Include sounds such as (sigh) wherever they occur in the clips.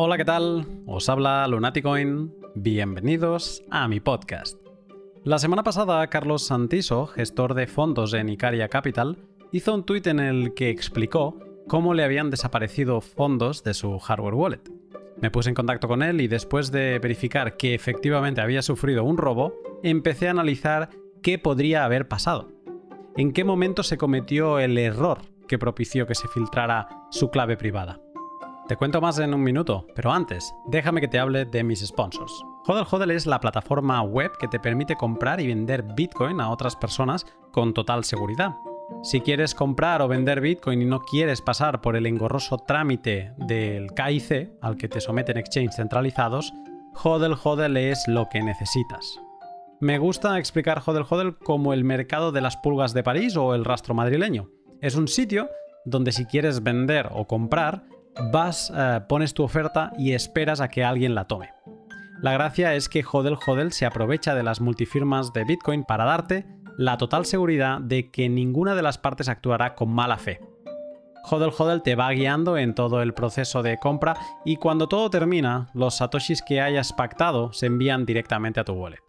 Hola, ¿qué tal? Os habla Lunaticoin. Bienvenidos a mi podcast. La semana pasada, Carlos Santiso, gestor de fondos en Icaria Capital, hizo un tuit en el que explicó cómo le habían desaparecido fondos de su hardware wallet. Me puse en contacto con él y después de verificar que efectivamente había sufrido un robo, empecé a analizar qué podría haber pasado. ¿En qué momento se cometió el error que propició que se filtrara su clave privada? Te cuento más en un minuto, pero antes, déjame que te hable de mis sponsors. Hodel Hodel es la plataforma web que te permite comprar y vender Bitcoin a otras personas con total seguridad. Si quieres comprar o vender Bitcoin y no quieres pasar por el engorroso trámite del KIC al que te someten exchanges centralizados, Hodel Hodel es lo que necesitas. Me gusta explicar Hodel Hodel como el mercado de las pulgas de París o el rastro madrileño. Es un sitio donde si quieres vender o comprar, vas, eh, pones tu oferta y esperas a que alguien la tome. La gracia es que Hodel Hodel se aprovecha de las multifirmas de Bitcoin para darte la total seguridad de que ninguna de las partes actuará con mala fe. Hodel Hodel te va guiando en todo el proceso de compra y cuando todo termina, los satoshis que hayas pactado se envían directamente a tu wallet.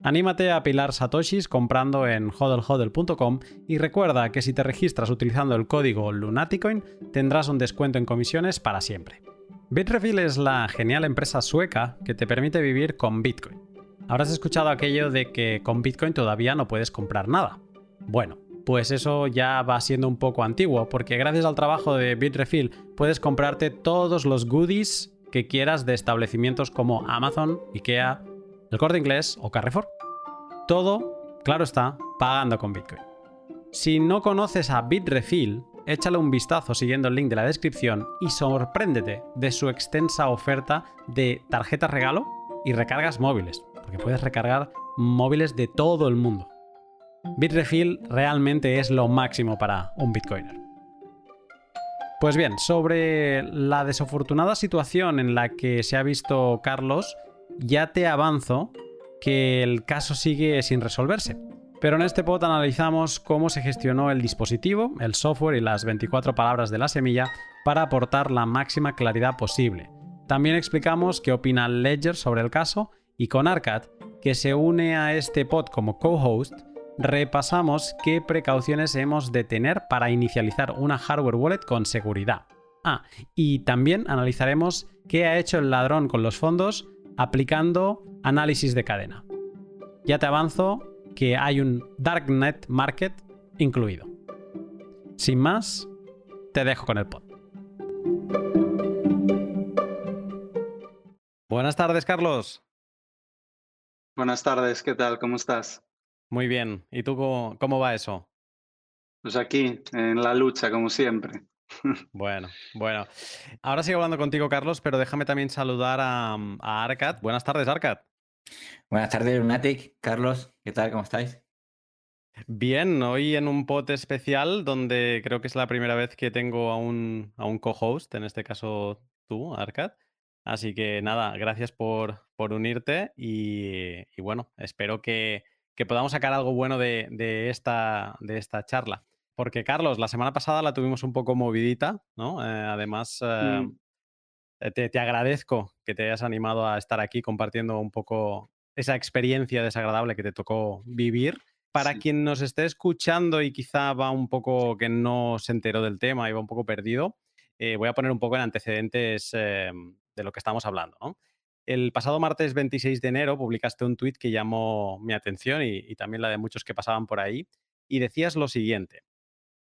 Anímate a pilar satoshis comprando en hodlhodl.com y recuerda que si te registras utilizando el código Lunaticoin tendrás un descuento en comisiones para siempre. Bitrefill es la genial empresa sueca que te permite vivir con Bitcoin. Habrás escuchado aquello de que con Bitcoin todavía no puedes comprar nada. Bueno, pues eso ya va siendo un poco antiguo, porque gracias al trabajo de Bitrefill puedes comprarte todos los goodies que quieras de establecimientos como Amazon, IKEA, el corte inglés o Carrefour. Todo, claro está, pagando con Bitcoin. Si no conoces a Bitrefill, échale un vistazo siguiendo el link de la descripción y sorpréndete de su extensa oferta de tarjetas regalo y recargas móviles, porque puedes recargar móviles de todo el mundo. Bitrefill realmente es lo máximo para un Bitcoiner. Pues bien, sobre la desafortunada situación en la que se ha visto Carlos, ya te avanzo que el caso sigue sin resolverse. Pero en este pod analizamos cómo se gestionó el dispositivo, el software y las 24 palabras de la semilla para aportar la máxima claridad posible. También explicamos qué opina Ledger sobre el caso y con Arcad, que se une a este pod como co-host, repasamos qué precauciones hemos de tener para inicializar una hardware wallet con seguridad. Ah, y también analizaremos qué ha hecho el ladrón con los fondos aplicando análisis de cadena. Ya te avanzo que hay un Darknet Market incluido. Sin más, te dejo con el pod. Buenas tardes, Carlos. Buenas tardes, ¿qué tal? ¿Cómo estás? Muy bien. ¿Y tú cómo, va eso? Pues aquí, en la lucha, como siempre. (laughs) Bueno, bueno. Ahora sigo hablando contigo, Carlos, pero déjame también saludar a, a Arcad. Buenas tardes, Arcad. Buenas tardes, Lunatic. Carlos, ¿qué tal? ¿Cómo estáis? Bien, hoy en un pot especial donde creo que es la primera vez que tengo a un, a un co-host, en este caso tú, Arcad. Así que nada, gracias por, por unirte y, bueno, espero que, podamos sacar algo bueno de, de, esta, de esta charla. Porque, Carlos, la semana pasada la tuvimos un poco movidita, ¿no? Eh, además, eh, mm. eh, te, agradezco que te hayas animado a estar aquí compartiendo un poco esa experiencia desagradable que te tocó vivir. Para quien nos esté escuchando y quizá va un poco que no se enteró del tema y va un poco perdido, voy a poner un poco en antecedentes de lo que estamos hablando. ¿no? El pasado martes 26 de enero publicaste un tuit que llamó mi atención y también la de muchos que pasaban por ahí, y decías lo siguiente.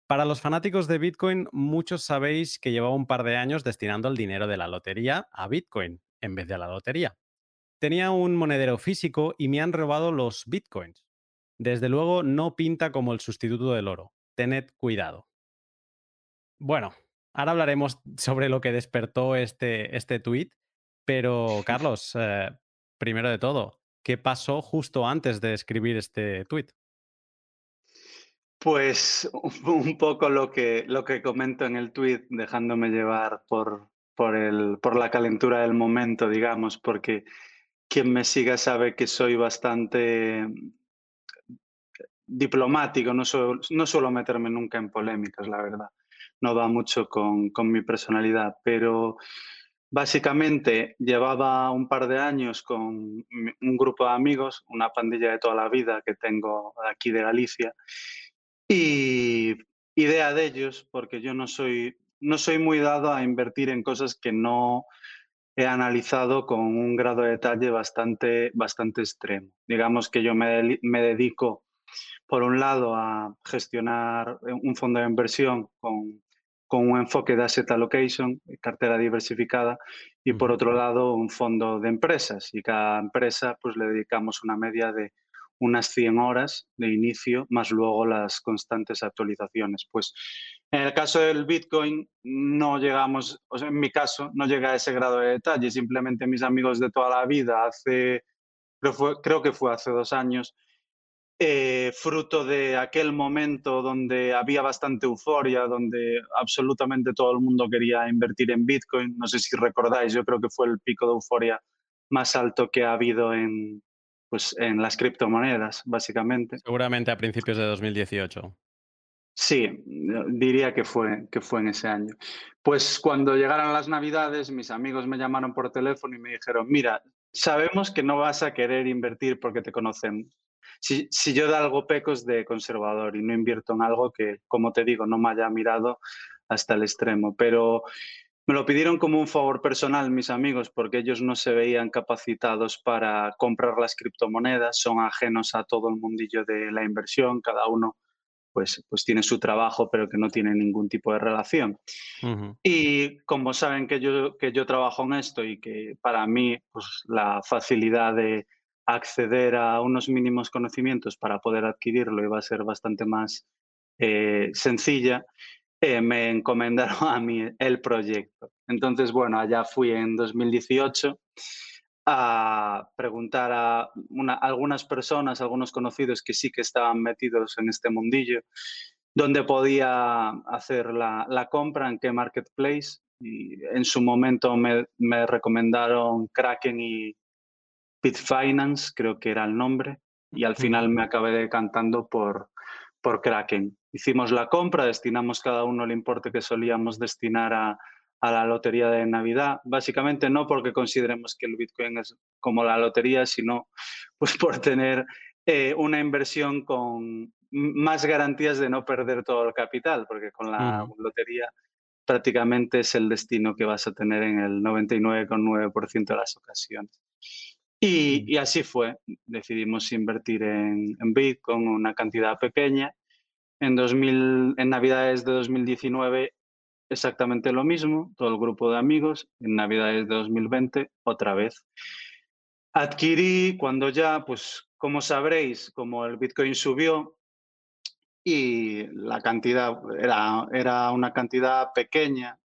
Para los fanáticos de Bitcoin, muchos sabéis que llevaba un par de años destinando el dinero de la lotería a Bitcoin en vez de a la lotería. Tenía un monedero físico y me han robado los Bitcoins. Desde luego no pinta como el sustituto del oro. Tened cuidado. Bueno, ahora hablaremos sobre lo que despertó este, este tweet, pero (laughs) Carlos, eh, primero de todo, ¿qué pasó justo antes de escribir este tweet? Pues (laughs) un poco lo que, lo que comento en el tweet, dejándome llevar por, por, el, por la calentura del momento, digamos, porque quien me siga sabe que soy bastante diplomático, no, no suelo meterme nunca en polémicas, la verdad. No va mucho con, con mi personalidad, pero Básicamente llevaba un par de años con un grupo de amigos, una pandilla de toda la vida que tengo aquí de Galicia. Y idea de ellos, porque yo no soy, no soy muy dado a invertir en cosas que no he analizado con un grado de detalle bastante, bastante extremo. Digamos que yo me, me dedico, por un lado, a gestionar un fondo de inversión con con un enfoque de asset allocation, cartera diversificada, y por otro lado un fondo de empresas. Y cada empresa pues le dedicamos una media de unas 100 horas de inicio, más luego las constantes actualizaciones. Pues en el caso del Bitcoin no llegamos, o sea, en mi caso no llega a ese grado de detalle, simplemente mis amigos de toda la vida, hace, creo, creo que fue hace dos años, eh, fruto de aquel momento donde había bastante euforia, donde absolutamente todo el mundo quería invertir en Bitcoin. No sé si recordáis, yo creo que fue el pico de euforia más alto que ha habido en, pues, en las criptomonedas, básicamente. Seguramente a principios de 2018. Sí, diría que fue, que fue en ese año. Pues cuando llegaron las navidades, mis amigos me llamaron por teléfono y me dijeron, mira, sabemos que no vas a querer invertir porque te conocemos si, si yo de algo peco es de conservador y no invierto en algo que, como te digo, no me haya mirado hasta el extremo. Pero me lo pidieron como un favor personal mis amigos porque ellos no se veían capacitados para comprar las criptomonedas, son ajenos a todo el mundillo de la inversión, cada uno pues, pues tiene su trabajo pero que no tiene ningún tipo de relación. Y como saben que yo, que yo trabajo en esto y que para mí pues, la facilidad de, acceder a unos mínimos conocimientos para poder adquirirlo iba a ser bastante más eh, sencilla, eh, me encomendaron a mí el proyecto. Entonces, bueno, allá fui en 2018 a preguntar a algunas personas, algunos conocidos que sí que estaban metidos en este mundillo, dónde podía hacer la, compra, en qué marketplace. Y en su momento me, me recomendaron Kraken y, Bitfinance, creo que era el nombre, y al final me acabé decantando por, por Kraken. Hicimos la compra, destinamos cada uno el importe que solíamos destinar a, a la lotería de Navidad. Básicamente no porque consideremos que el Bitcoin es como la lotería, sino pues por tener eh, una inversión con más garantías de no perder todo el capital, porque con la lotería prácticamente es el destino que vas a tener en el 99,9% de las ocasiones. Y, así fue. Decidimos invertir en, en, Bitcoin una cantidad pequeña. En, 2000, en Navidades de 2019 exactamente lo mismo, todo el grupo de amigos. En Navidades de 2020 otra vez. Adquirí cuando ya, pues como sabréis, como el Bitcoin subió y la cantidad era, era una cantidad pequeña,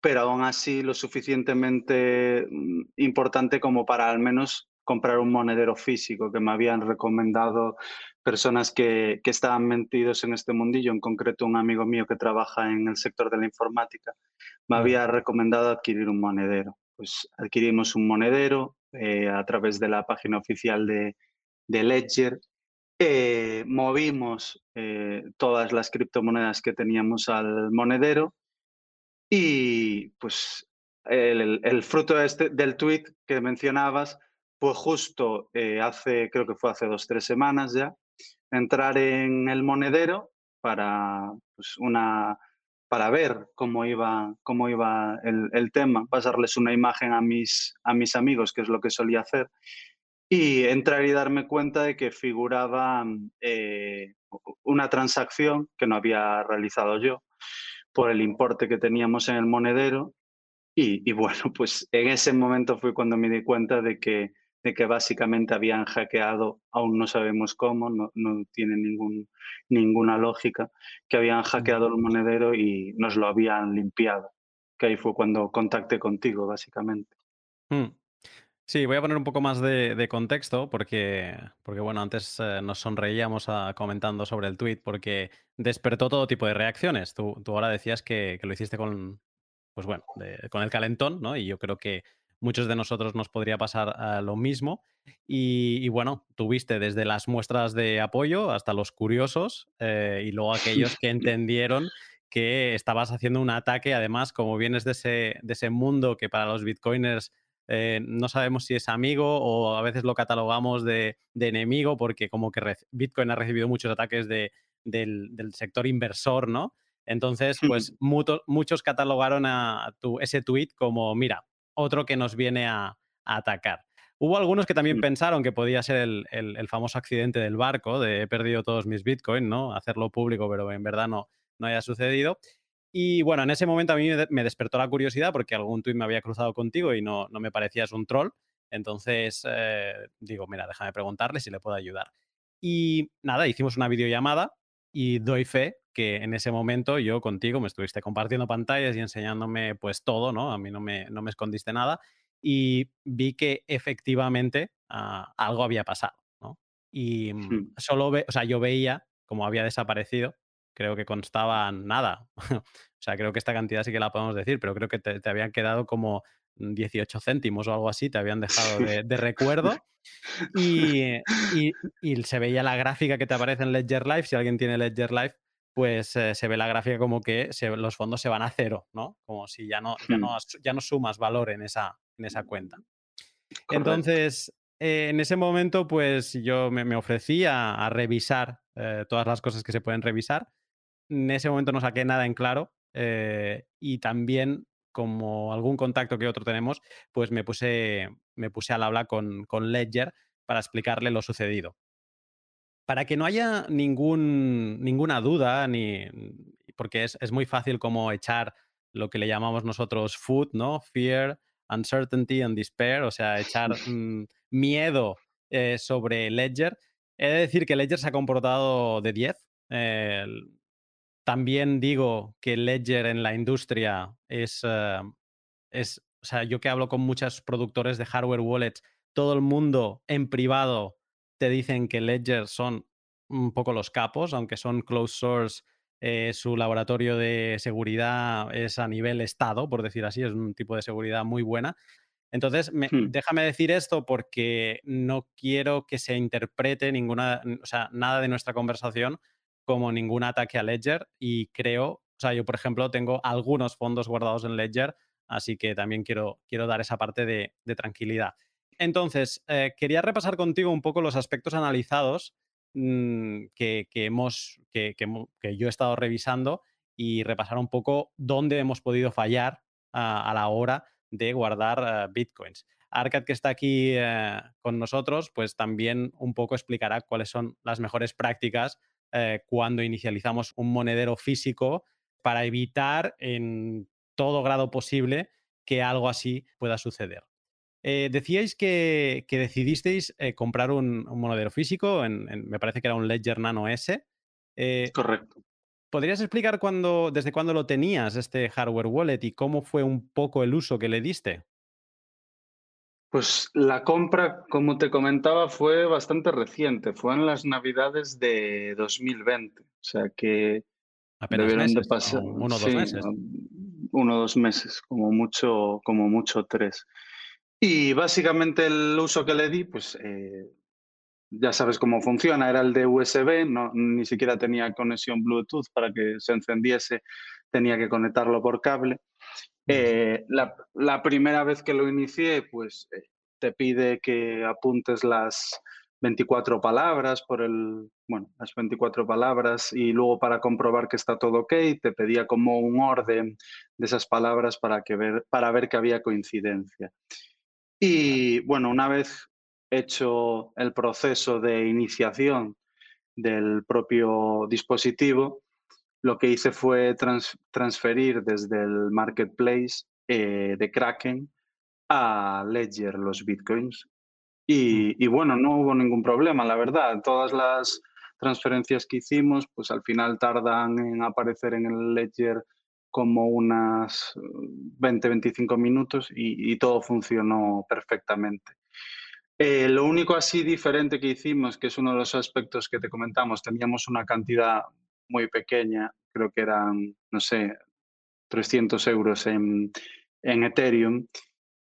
pero aún así lo suficientemente mm, importante como para al menos comprar un monedero físico que me habían recomendado personas que, que, estaban metidos en este mundillo, en concreto un amigo mío que trabaja en el sector de la informática, me había recomendado adquirir un monedero. Pues adquirimos un monedero eh, a través de la página oficial de, de Ledger, eh, movimos eh, todas las criptomonedas que teníamos al monedero y pues el, fruto este, del tweet que mencionabas fue justo eh, hace, creo que fue hace dos, tres semanas ya, entrar en el monedero para, pues, una, para ver cómo iba, cómo iba el, tema, pasarles una imagen a mis, a mis amigos, que es lo que solía hacer, y entrar y darme cuenta de que figuraba eh, una transacción que no había realizado yo por el importe que teníamos en el monedero. Y, bueno, pues en ese momento fue cuando me di cuenta de que, de que básicamente habían hackeado, aún no sabemos cómo, no, no tiene ningún, ninguna lógica, que habían hackeado el monedero y nos lo habían limpiado. Que ahí fue cuando contacté contigo, básicamente. Hmm. Sí, voy a poner un poco más de, contexto porque, porque, bueno, antes eh, nos sonreíamos ah, comentando sobre el tweet porque despertó todo tipo de reacciones. Tú, tú ahora decías que, lo hiciste con, pues bueno, con el calentón, ¿no? Y yo creo que muchos de nosotros nos podría pasar ah, lo mismo. Y, bueno, tuviste desde las muestras de apoyo hasta los curiosos eh, y luego (laughs) aquellos que entendieron que estabas haciendo un ataque, además, como vienes de ese, de ese mundo que para los bitcoiners eh, no sabemos si es amigo o a veces lo catalogamos de, enemigo porque como que Bitcoin ha recibido muchos ataques de, del, sector inversor, ¿no? Entonces, pues muchos catalogaron a tu, ese tweet como, mira, otro que nos viene a, atacar. Hubo algunos que también mm. pensaron que podía ser el, el, famoso accidente del barco, de he perdido todos mis bitcoins, ¿no? Hacerlo público, pero en verdad no, no haya sucedido. Y bueno, en ese momento a mí me despertó la curiosidad porque algún tuit me había cruzado contigo y no, no me parecías un troll. Entonces eh, digo, mira, déjame preguntarle si le puedo ayudar. Y nada, hicimos una videollamada y doy fe que en ese momento yo contigo me estuviste compartiendo pantallas y enseñándome pues todo, ¿no? A mí no me, no me escondiste nada y vi que efectivamente ah, algo había pasado, ¿no? Y mm, solo ve, o sea, yo veía cómo había desaparecido creo que constaban nada. (laughs) o sea, creo que esta cantidad sí que la podemos decir, pero creo que te, habían quedado como 18 céntimos o algo así, te habían dejado de, recuerdo. Y, se veía la gráfica que te aparece en Ledger Live. Si alguien tiene Ledger Live, pues eh, se ve la gráfica como que los fondos se van a cero, ¿no? Como si ya no, ya no, hmm. ya no sumas valor en esa, en esa cuenta. Entonces, eh, en ese momento, pues yo me, ofrecí a, revisar eh, todas las cosas que se pueden revisar en ese momento no saqué nada en claro y también como algún contacto que otro tenemos, pues me puse, me puse al habla con, con Ledger para explicarle lo sucedido. Para que no haya ningún, ninguna duda, ni, porque es, muy fácil como echar lo que le llamamos nosotros food, ¿no? Fear, uncertainty and despair, o sea, echar (laughs) mm, miedo eh, sobre Ledger. He de decir que Ledger se ha comportado de 10. También digo que Ledger en la industria es, eh, es, o sea, yo que hablo con muchos productores de hardware wallets, todo el mundo en privado te dicen que Ledger son un poco los capos, aunque son closed source, eh, su laboratorio de seguridad es a nivel estado, por decir así, es un tipo de seguridad muy buena. Entonces, hmm. déjame decir esto porque no quiero que se interprete ninguna, o sea, nada de nuestra conversación como ningún ataque a Ledger y creo, o sea, yo por ejemplo tengo algunos fondos guardados en Ledger, así que también quiero, quiero dar esa parte de, tranquilidad. Entonces, eh, quería repasar contigo un poco los aspectos analizados mm, que, hemos, que, yo he estado revisando y repasar un poco dónde hemos podido fallar a la hora de guardar eh, bitcoins. Arcad, que está aquí eh, con nosotros, pues también un poco explicará cuáles son las mejores prácticas cuando inicializamos un monedero físico para evitar en todo grado posible que algo así pueda suceder. Eh, decíais que, decidisteis eh, comprar un, monedero físico, me parece que era un Ledger Nano S. Correcto. ¿Podrías explicar cuándo, desde cuándo lo tenías, este hardware wallet, y cómo fue un poco el uso que le diste? Pues la compra, como te comentaba, fue bastante reciente. Fue en las Navidades de 2020. O sea que Apenas meses, de pasar uno o dos meses. Uno o dos meses, como mucho, como mucho tres. Y básicamente el uso que le di, pues eh, ya sabes cómo funciona, era el de USB, no, ni siquiera tenía conexión Bluetooth para que se encendiese, tenía que conectarlo por cable. Eh, la, primera vez que lo inicié, pues eh, te pide que apuntes las 24 palabras por el, bueno, las 24 palabras y luego para comprobar que está todo ok, te pedía como un orden de esas palabras para, que ver, para ver que había coincidencia. Y bueno, una vez hecho el proceso de iniciación del propio dispositivo, lo que hice fue transferir desde el marketplace eh, de Kraken a Ledger los bitcoins. Y, y, bueno, no hubo ningún problema, la verdad. Todas las transferencias que hicimos, pues al final tardan en aparecer en el Ledger como unas 20-25 minutos y, y, todo funcionó perfectamente. Eh, lo único así diferente que hicimos, que es uno de los aspectos que te comentamos, teníamos una cantidad muy pequeña, creo que eran, no sé, 300 euros en, Ethereum,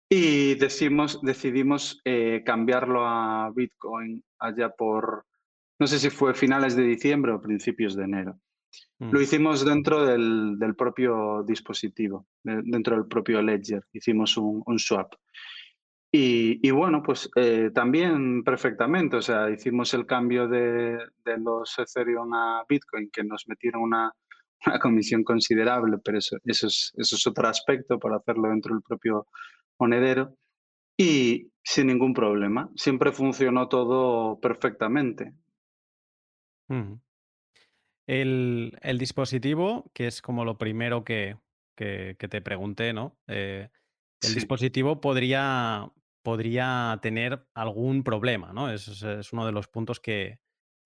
y decimos, decidimos eh, cambiarlo a Bitcoin allá por, no sé si fue finales de diciembre o principios de enero. Lo mm. hicimos dentro del, propio dispositivo, dentro del propio Ledger, hicimos un, swap. Y, bueno, pues eh, también perfectamente, o sea, hicimos el cambio de, los Ethereum a Bitcoin, que nos metieron una, comisión considerable, pero eso, eso, es, eso es otro aspecto para hacerlo dentro del propio monedero. Y sin ningún problema, siempre funcionó todo perfectamente. El, dispositivo, que es como lo primero que, te pregunté, ¿no? Eh, el dispositivo podría, podría tener algún problema, ¿no? Es, es uno de los puntos que,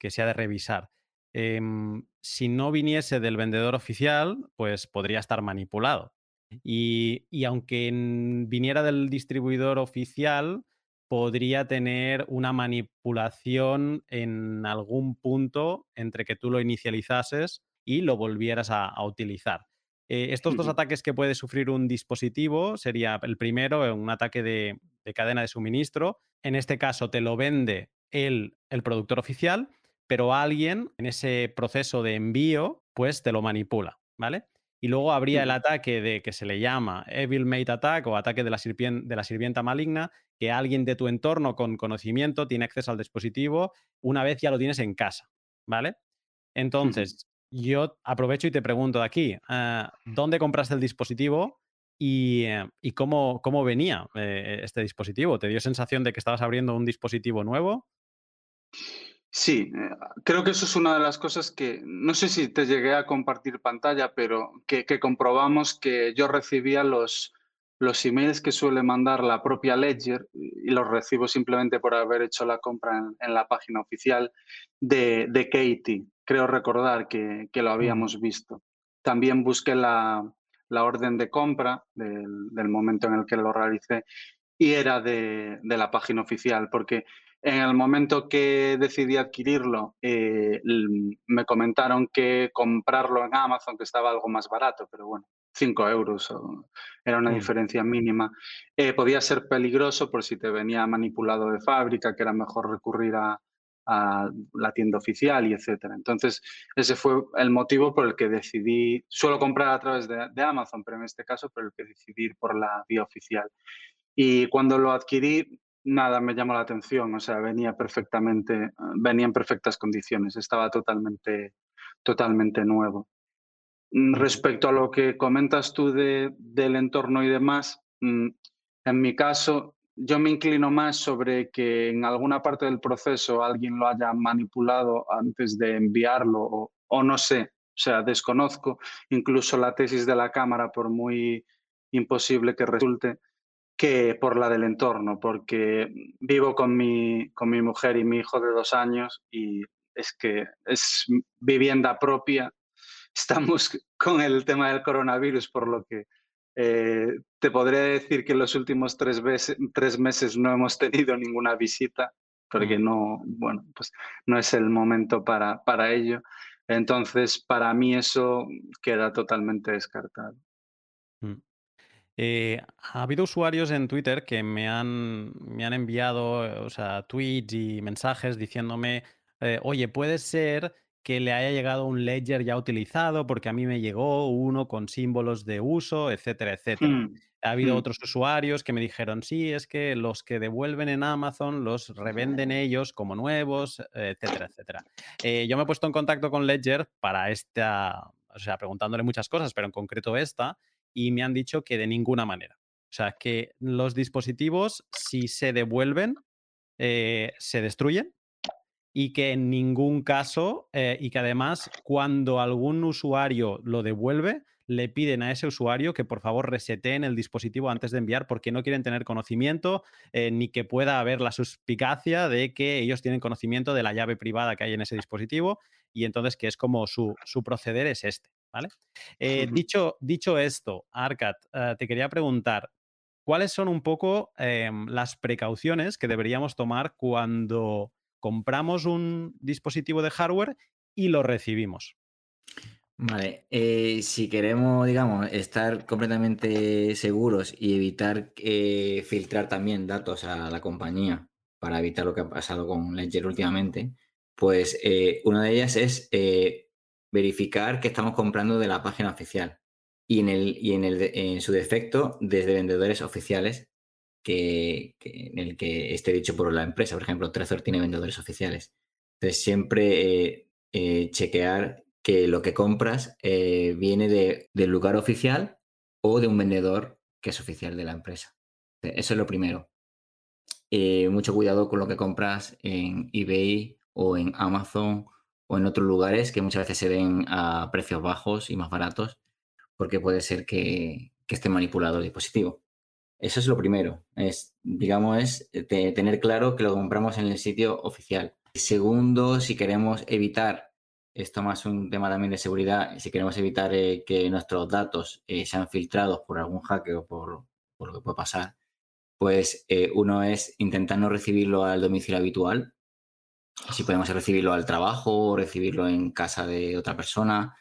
se ha de revisar. Em, si no viniese del vendedor oficial, pues podría estar manipulado. Y, y aunque viniera del distribuidor oficial, podría tener una manipulación en algún punto entre que tú lo inicializases y lo volvieras a, utilizar. Eh, estos dos ataques que puede sufrir un dispositivo sería el primero, un ataque de, cadena de suministro. En este caso te lo vende el, el productor oficial, pero alguien en ese proceso de envío, pues te lo manipula, ¿vale? Y luego habría el ataque de que se le llama Evil Mate Attack o ataque de la, de la sirvienta maligna, que alguien de tu entorno con conocimiento tiene acceso al dispositivo una vez ya lo tienes en casa, ¿vale? Entonces, yo aprovecho y te pregunto de aquí, ah, ¿dónde compraste el dispositivo y, eh, cómo, cómo, venía eh, este dispositivo? ¿Te dio sensación de que estabas abriendo un dispositivo nuevo? Sí, eh, creo que eso es una de las cosas que, no sé si te llegué a compartir pantalla, pero que, comprobamos que yo recibía los, los emails que suele mandar la propia Ledger y los recibo simplemente por haber hecho la compra en, la página oficial de, de, Katie. Creo recordar que, lo habíamos visto. También busqué la, orden de compra del, del, momento en el que lo realicé y era de, de la página oficial, porque en el momento que decidí adquirirlo, eh, me comentaron que comprarlo en Amazon, que estaba algo más barato, pero bueno, 5 euros, era una mm. diferencia mínima. Eh, podía ser peligroso por si te venía manipulado de fábrica, que era mejor recurrir a, la tienda oficial y etcétera. Entonces, ese fue el motivo por el que decidí, suelo comprar a través de, de Amazon, pero en este caso por el que decidí ir por la vía oficial. Y cuando lo adquirí, nada me llamó la atención, o sea, venía perfectamente, venía en perfectas condiciones, estaba totalmente, totalmente nuevo. Mm, respecto a lo que comentas tú de, del entorno y demás, mm, en mi caso, yo me inclino más sobre que en alguna parte del proceso alguien lo haya manipulado antes de enviarlo o, o no sé, o sea, desconozco incluso la tesis de la cámara, por muy imposible que resulte, que por la del entorno, porque vivo con mi, con mi mujer y mi hijo de dos años y es que es vivienda propia. (laughs) Estamos con el tema del coronavirus, por lo que eh, te podría decir que en los últimos tres, veces, tres meses no hemos tenido ninguna visita, porque mm. no, bueno, pues no es el momento para, para ello. Entonces, para mí eso queda totalmente descartado. Eh, ha habido usuarios en Twitter que me han, me han enviado o sea, tweets y mensajes diciéndome, eh, oye, puede ser que le haya llegado un ledger ya utilizado porque a mí me llegó uno con símbolos de uso, etcétera, etcétera. Hmm, ha habido hmm. otros usuarios que me dijeron, sí, es que los que devuelven en Amazon los revenden ellos como nuevos, etcétera, etcétera. Eh, yo me he puesto en contacto con Ledger para esta, o sea, preguntándole muchas cosas, pero en concreto esta, y me han dicho que de ninguna manera. O sea, que los dispositivos, si se devuelven, eh, se destruyen y que en ningún caso, eh, y que además cuando algún usuario lo devuelve, le piden a ese usuario que por favor reseteen el dispositivo antes de enviar porque no quieren tener conocimiento eh, ni que pueda haber la suspicacia de que ellos tienen conocimiento de la llave privada que hay en ese dispositivo y entonces que es como su, su proceder es este. ¿Vale? Eh, dicho, dicho esto, Arcat, eh, te quería preguntar, ¿cuáles son un poco em, las precauciones que deberíamos tomar cuando compramos un dispositivo de hardware y lo recibimos? Vale, eh, si queremos, digamos, estar completamente seguros y evitar filtrar también datos a la compañía para evitar lo que ha pasado con Ledger últimamente, pues una de ellas es verificar que estamos comprando de la página oficial y en, el, y en, el, en su defecto desde vendedores oficiales que, en el que esté dicho por la empresa. Por ejemplo, Trezor tiene vendedores oficiales. Entonces, siempre eh, eh, chequear que lo que compras eh, viene de, del lugar oficial o de un vendedor que es oficial de la empresa. Eso es lo primero. mucho cuidado con lo que compras en eBay o en Amazon o en otros lugares que muchas veces se ven a precios bajos y más baratos porque puede ser que, esté manipulado el dispositivo. Eso es lo primero, es, digamos, es eh, tener claro que lo compramos en el sitio oficial. Segundo, si queremos evitar, esto más un tema también de seguridad, si queremos evitar eh, que nuestros datos eh, sean filtrados por algún hacker o por, por, lo que puede pasar, pues uno es intentar no recibirlo al domicilio habitual, si podemos recibirlo al trabajo o recibirlo en casa de otra persona,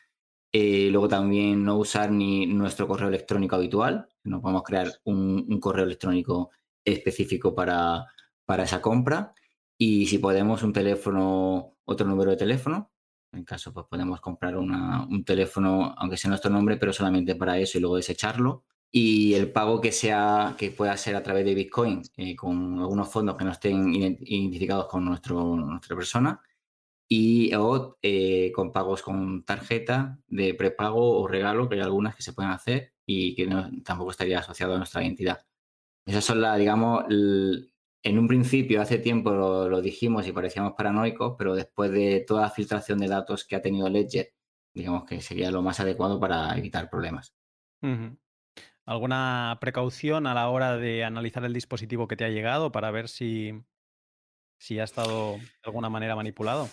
eh, luego también no usar ni nuestro correo electrónico habitual. No podemos crear un, correo electrónico específico para, para, esa compra. Y si podemos un teléfono, otro número de teléfono. En caso, pues podemos comprar un teléfono, aunque sea nuestro nombre, pero solamente para eso y luego desecharlo. Y el pago que sea, que pueda ser a través de Bitcoin, eh, con algunos fondos que no estén identificados con nuestro, nuestra persona y o eh, con pagos con tarjeta de prepago o regalo, que hay algunas que se pueden hacer y que no, tampoco estaría asociado a nuestra identidad. Esas son las, digamos, en un principio, hace tiempo lo, dijimos y parecíamos paranoicos, pero después de toda la filtración de datos que ha tenido Ledger, digamos que sería lo más adecuado para evitar problemas. ¿Alguna precaución a la hora de analizar el dispositivo que te ha llegado para ver si, si ha estado de alguna manera manipulado?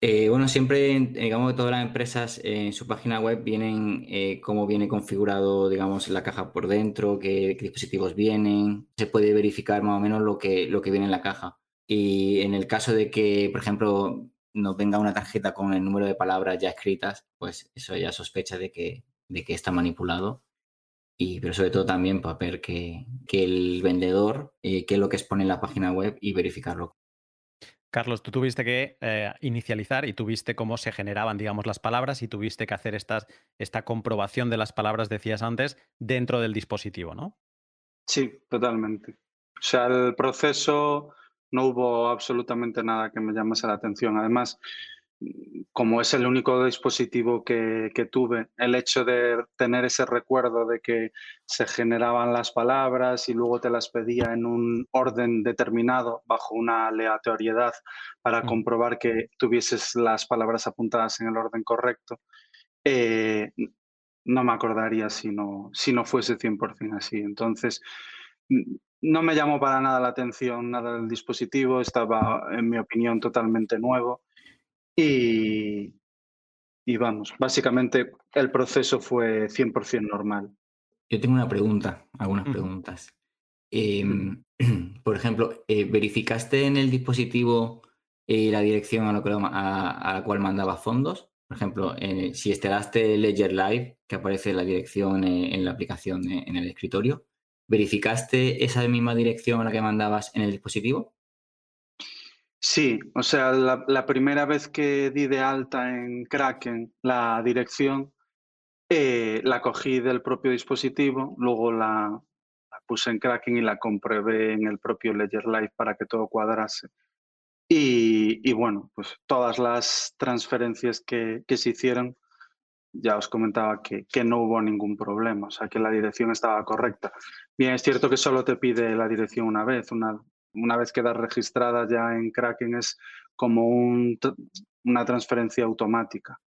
Eh, bueno, siempre, digamos que todas las empresas en su página web vienen eh, cómo viene configurado, digamos, la caja por dentro, qué, dispositivos vienen. Se puede verificar más o menos lo que, lo que viene en la caja. Y en el caso de que, por ejemplo, nos venga una tarjeta con el número de palabras ya escritas, pues eso ya sospecha de que, de que está manipulado. Y, pero sobre todo también para ver que, que el vendedor, eh, qué es lo que expone en la página web y verificarlo Carlos, tú tuviste que eh, inicializar y tuviste cómo se generaban, digamos, las palabras y tuviste que hacer estas, esta comprobación de las palabras, decías antes, dentro del dispositivo, ¿no? Sí, totalmente. O sea, el proceso no hubo absolutamente nada que me llamase la atención. Además, como es el único dispositivo que, tuve, el hecho de tener ese recuerdo de que se generaban las palabras y luego te las pedía en un orden determinado, bajo una aleatoriedad, para comprobar que tuvieses las palabras apuntadas en el orden correcto, eh, no me acordaría si no, si no fuese 100% así. Entonces, no me llamó para nada la atención nada del dispositivo, estaba, en mi opinión, totalmente nuevo y, vamos, básicamente el proceso fue 100% normal. Yo tengo una pregunta, algunas preguntas. Em, (clears throat) por ejemplo, eh, ¿verificaste en el dispositivo eh, la dirección a, la cual mandaba fondos? Por ejemplo, eh, si instalaste Ledger Live, que aparece la dirección en la aplicación en el escritorio, ¿verificaste esa misma dirección a la que mandabas en el dispositivo? Sí, o sea, la, primera vez que di de alta en Kraken la dirección, eh, la cogí del propio dispositivo, luego la, puse en Kraken y la comprobé en el propio Ledger Live para que todo cuadrase. Y, bueno, pues todas las transferencias que, se hicieron, ya os comentaba que, que, no hubo ningún problema, o sea que la dirección estaba correcta. Bien, es cierto que solo te pide la dirección una vez, una, una vez queda registrada ya en Kraken, es como una transferencia automática.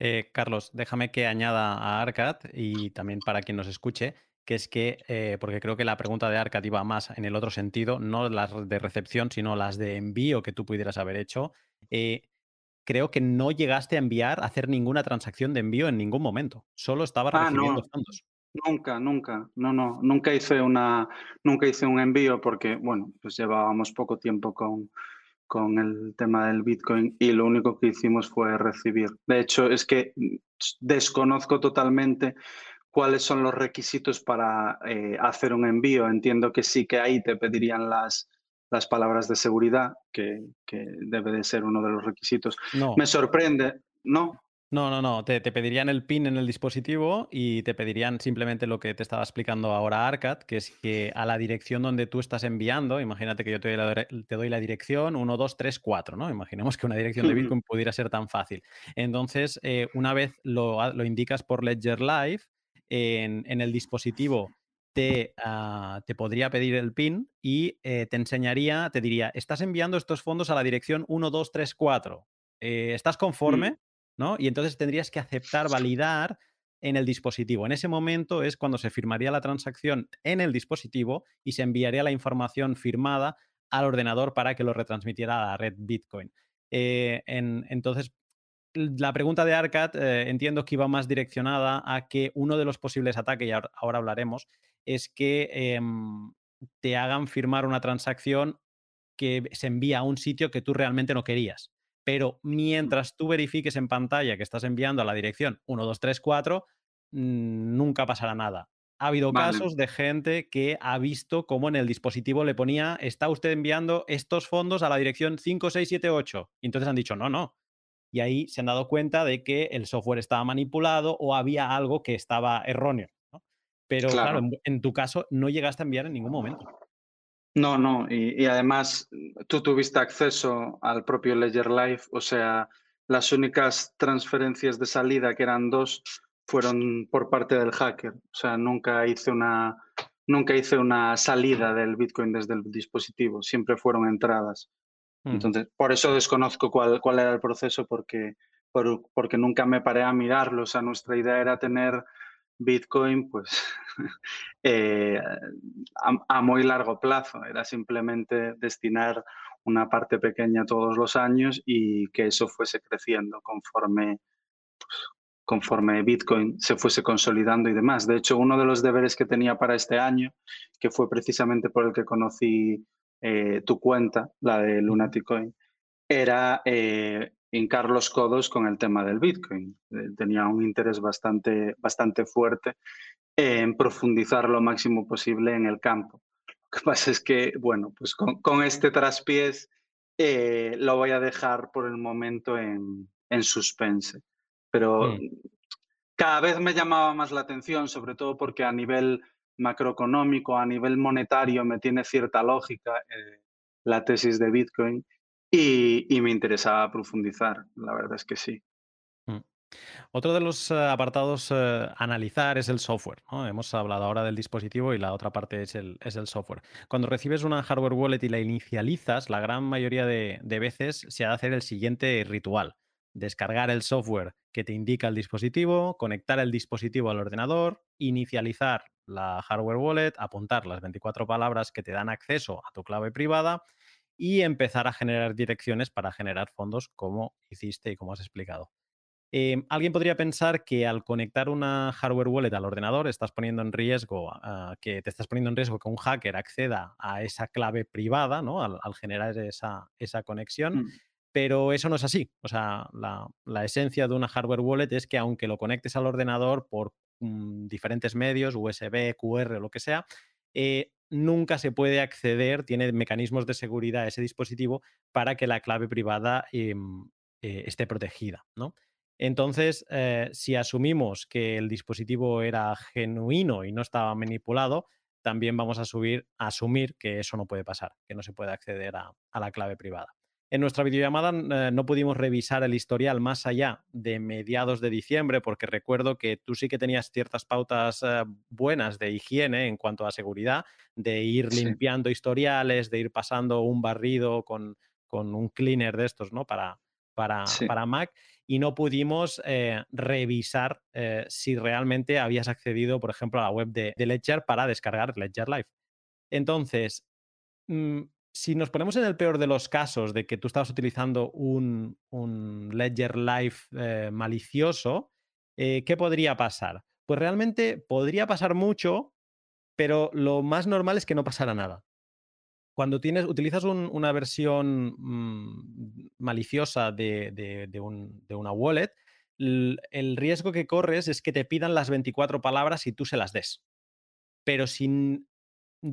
Eh, Carlos, déjame que añada a Arcad y también para quien nos escuche, que es que, eh, porque creo que la pregunta de Arcad iba más en el otro sentido, no las de recepción, sino las de envío que tú pudieras haber hecho. Eh, creo que no llegaste a enviar, a hacer ninguna transacción de envío en ningún momento. Solo estaba ah, recibiendo fondos. Nunca, nunca, no, no, nunca hice una, nunca hice un envío porque, bueno, pues llevábamos poco tiempo con, con el tema del Bitcoin y lo único que hicimos fue recibir. De hecho, es que desconozco totalmente cuáles son los requisitos para eh, hacer un envío. Entiendo que sí que ahí te pedirían las, las palabras de seguridad, que, que debe de ser uno de los requisitos. Me sorprende, ¿no? No, no, no. Te, pedirían el PIN en el dispositivo y te pedirían simplemente lo que te estaba explicando ahora Arcad, que es que a la dirección donde tú estás enviando, imagínate que yo te doy la, dirección 1, 2, 3, 4, ¿no? Imaginemos que una dirección de Bitcoin pudiera ser tan fácil. Entonces, eh, una vez lo, indicas por Ledger Live, en, el dispositivo te, ah, te, podría pedir el PIN y eh, te enseñaría, te diría, estás enviando estos fondos a la dirección 1, 2, 3, 4. ¿Estás mm. Y entonces tendrías que aceptar, validar en el dispositivo. En ese momento es cuando se firmaría la transacción en el dispositivo y se enviaría la información firmada al ordenador para que lo retransmitiera a la red Bitcoin. Eh, entonces, la pregunta de Arcad eh, entiendo que iba más direccionada a que uno de los posibles ataques, y ahora, hablaremos, es que em, te hagan firmar una transacción que se envía a un sitio que tú realmente no querías pero mientras tú verifiques en pantalla que estás enviando a la dirección 1234, mm, nunca pasará nada. Ha habido casos de gente que ha visto cómo en el dispositivo le ponía, está usted enviando estos fondos a la dirección 5678. Y entonces han dicho, no, no. Y ahí se han dado cuenta de que el software estaba manipulado o había algo que estaba erróneo. Pero claro, en, tu caso no llegaste a enviar en ningún momento. No, no, y, además tú tuviste acceso al propio Ledger Live, o sea, las únicas transferencias de salida, que eran dos, fueron por parte del hacker. O sea, nunca hice una, nunca hice una salida del Bitcoin desde el dispositivo, siempre fueron entradas. Hmm. Entonces, por eso desconozco cuál, cuál era el proceso, porque, porque nunca me paré a mirarlo. O sea, nuestra idea era tener Bitcoin, pues (laughs) eh, a, muy largo plazo. Era simplemente destinar una parte pequeña todos los años y que eso fuese creciendo conforme, pues, conforme Bitcoin se fuese consolidando y demás. De hecho, uno de los deberes que tenía para este año, que fue precisamente por el que conocí eh, tu cuenta, la de Lunaticoin, era eh, hincar los codos con el tema del Bitcoin. Eh, tenía un interés bastante, bastante fuerte en profundizar lo máximo posible en el campo. Lo que pasa es que, bueno, pues con, este traspiés eh, lo voy a dejar por el momento en, en suspense. Pero mm. cada vez me llamaba más la atención, sobre todo porque a nivel macroeconómico, a nivel monetario, me tiene cierta lógica eh, la tesis de Bitcoin y, me interesaba profundizar, la verdad es que sí. Mm. Otro de los eh, apartados eh, analizar es el software. Hemos hablado ahora del dispositivo y la otra parte es el, es el, software. Cuando recibes una hardware wallet y la inicializas, la gran mayoría de, de, veces se ha de hacer el siguiente ritual. Descargar el software que te indica el dispositivo, conectar el dispositivo al ordenador, inicializar la hardware wallet, apuntar las 24 palabras que te dan acceso a tu clave privada y empezar a generar direcciones para generar fondos como hiciste y como has explicado. Em, alguien podría pensar que al conectar una hardware wallet al ordenador estás poniendo en riesgo que te estás poniendo en riesgo que un hacker acceda a esa clave privada, ¿no? Al, generar esa, esa conexión. Mm. Pero eso no es así. O sea, la, esencia de una hardware wallet es que aunque lo conectes al ordenador por mm, diferentes medios, USB, QR o lo que sea, eh, nunca se puede acceder, tiene mecanismos de seguridad ese dispositivo para que la clave privada em, eh, esté protegida. ¿no? Entonces, eh, si asumimos que el dispositivo era genuino y no estaba manipulado, también vamos a, subir, a asumir que eso no puede pasar, que no se puede acceder a la clave privada. En nuestra videollamada eh, no pudimos revisar el historial más allá de mediados de diciembre, porque recuerdo que tú sí que tenías ciertas pautas eh, buenas de higiene en cuanto a seguridad, de ir limpiando historiales, de ir pasando un barrido con, un cleaner de estos, ¿no? Para, para, para Mac. Y no pudimos eh, revisar si realmente habías accedido, por ejemplo, a la web de, Ledger para descargar Ledger Live. Entonces, mm, si nos ponemos en el peor de los casos de que tú estabas utilizando un, Ledger Live eh, malicioso, eh, ¿qué podría pasar? Pues realmente podría pasar mucho, pero lo más normal es que no pasara nada. Cuando tienes, utilizas una versión mm, maliciosa de, una wallet, el, riesgo que corres es que te pidan las 24 palabras y tú se las des. Pero sin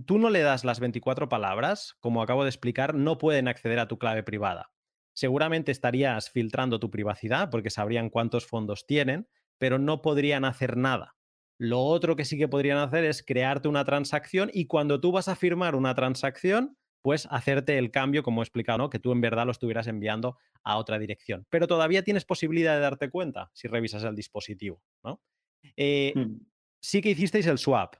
tú no le das las 24 palabras, como acabo de explicar, no pueden acceder a tu clave privada. seguramente estarías filtrando tu privacidad porque sabrían cuántos fondos tienen, pero no podrían hacer nada. Lo otro que sí que podrían hacer es crearte una transacción y cuando tú vas a firmar una transacción, pues hacerte el cambio, como he explicado, que tú en verdad lo estuvieras enviando a otra dirección. Pero todavía tienes posibilidad de darte cuenta si revisas el dispositivo. ¿no? Eh, hmm. Sí que hicisteis el swap.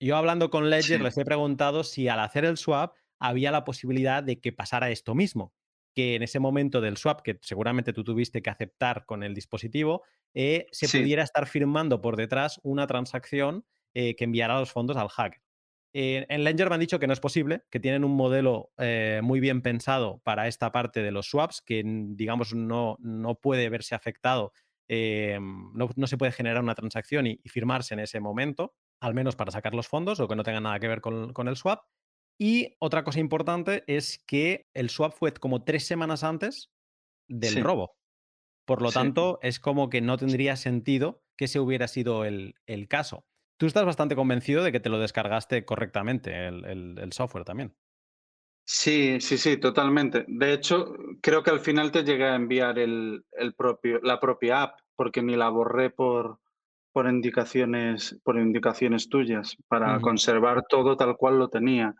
Yo hablando con Ledger les he preguntado si al hacer el swap había la posibilidad de que pasara esto mismo que en ese momento del swap, que seguramente tú tuviste que aceptar con el dispositivo, eh, se pudiera estar firmando por detrás una transacción eh, que enviara los fondos al hacker. Eh, en Ledger me han dicho que no es posible, que tienen un modelo muy bien pensado para esta parte de los swaps, que digamos no, no puede verse afectado, no, se puede generar una transacción y, firmarse en ese momento, al menos para sacar los fondos o que no tenga nada que ver con, con el swap. Y otra cosa importante es que el swap fue como tres semanas antes del robo. Por lo tanto, es como que no tendría sentido que ese hubiera sido el, caso. Tú estás bastante convencido de que te lo descargaste correctamente, el, software también. Sí, sí, sí, totalmente. De hecho, creo que al final te llegué a enviar el, propio, la propia app, porque ni la borré por, por, indicaciones, por indicaciones tuyas, para conservar todo tal cual lo tenía.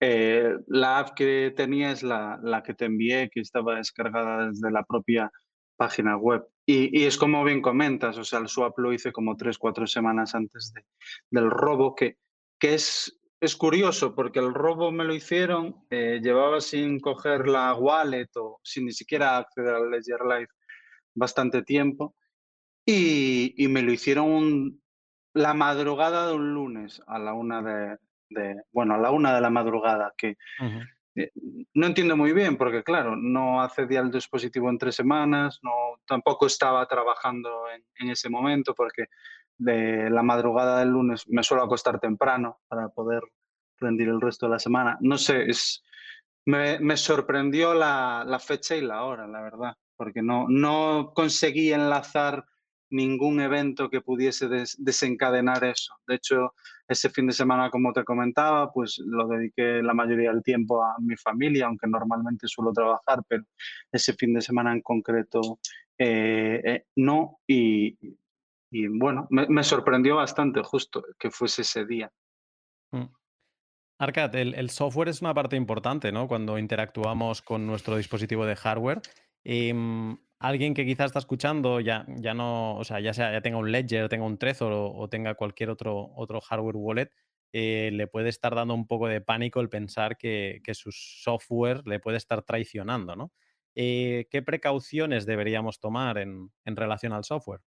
Eh, la app que tenía es la, la, que te envié, que estaba descargada desde la propia página web. Y, es como bien comentas, o sea, el swap lo hice como tres, cuatro semanas antes de, del robo, que, que es, es curioso porque el robo me lo hicieron, eh, llevaba sin coger la wallet o sin ni siquiera acceder al Ledger Live bastante tiempo y, y me lo hicieron la madrugada de un lunes a la una de, bueno, a la una de la madrugada, que eh, no entiendo muy bien, porque claro, no accedía al dispositivo en tres semanas, no, tampoco estaba trabajando en, ese momento, porque de la madrugada del lunes me suelo acostar temprano para poder rendir el resto de la semana. No sé, es, me, sorprendió la, la, fecha y la hora, la verdad, porque no, no conseguí enlazar ningún evento que pudiese desencadenar eso. De hecho, ese fin de semana, como te comentaba, pues lo dediqué la mayoría del tiempo a mi familia, aunque normalmente suelo trabajar, pero ese fin de semana en concreto eh, eh, no. Y, bueno, me, sorprendió bastante justo que fuese ese día. Mm. Arcad, el, software es una parte importante, ¿no? Cuando interactuamos con nuestro dispositivo de hardware. Em, alguien que quizás está escuchando ya, ya no, o sea, ya sea ya tenga un Ledger, tenga un Trezor o, tenga cualquier otro, otro hardware wallet, eh, le puede estar dando un poco de pánico el pensar que, su software le puede estar traicionando, ¿no? Eh, ¿Qué precauciones deberíamos tomar en, relación al software?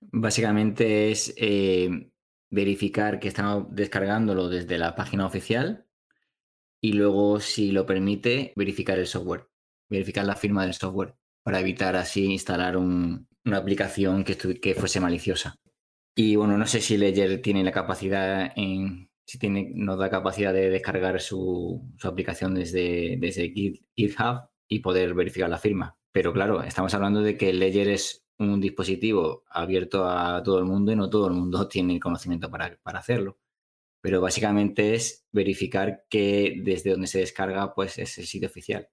Básicamente es eh, verificar que estamos descargándolo desde la página oficial y luego, si lo permite, verificar el software, verificar la firma del software para evitar así instalar una aplicación que, fuese maliciosa. Y bueno, no sé si Ledger tiene la capacidad si nos da capacidad de descargar su, aplicación desde, desde GitHub y poder verificar la firma. Pero claro, estamos hablando de que Ledger es un dispositivo abierto a todo el mundo y no todo el mundo (laughs) tiene el conocimiento para, para hacerlo. Pero básicamente es verificar que desde donde se descarga pues es el sitio oficial.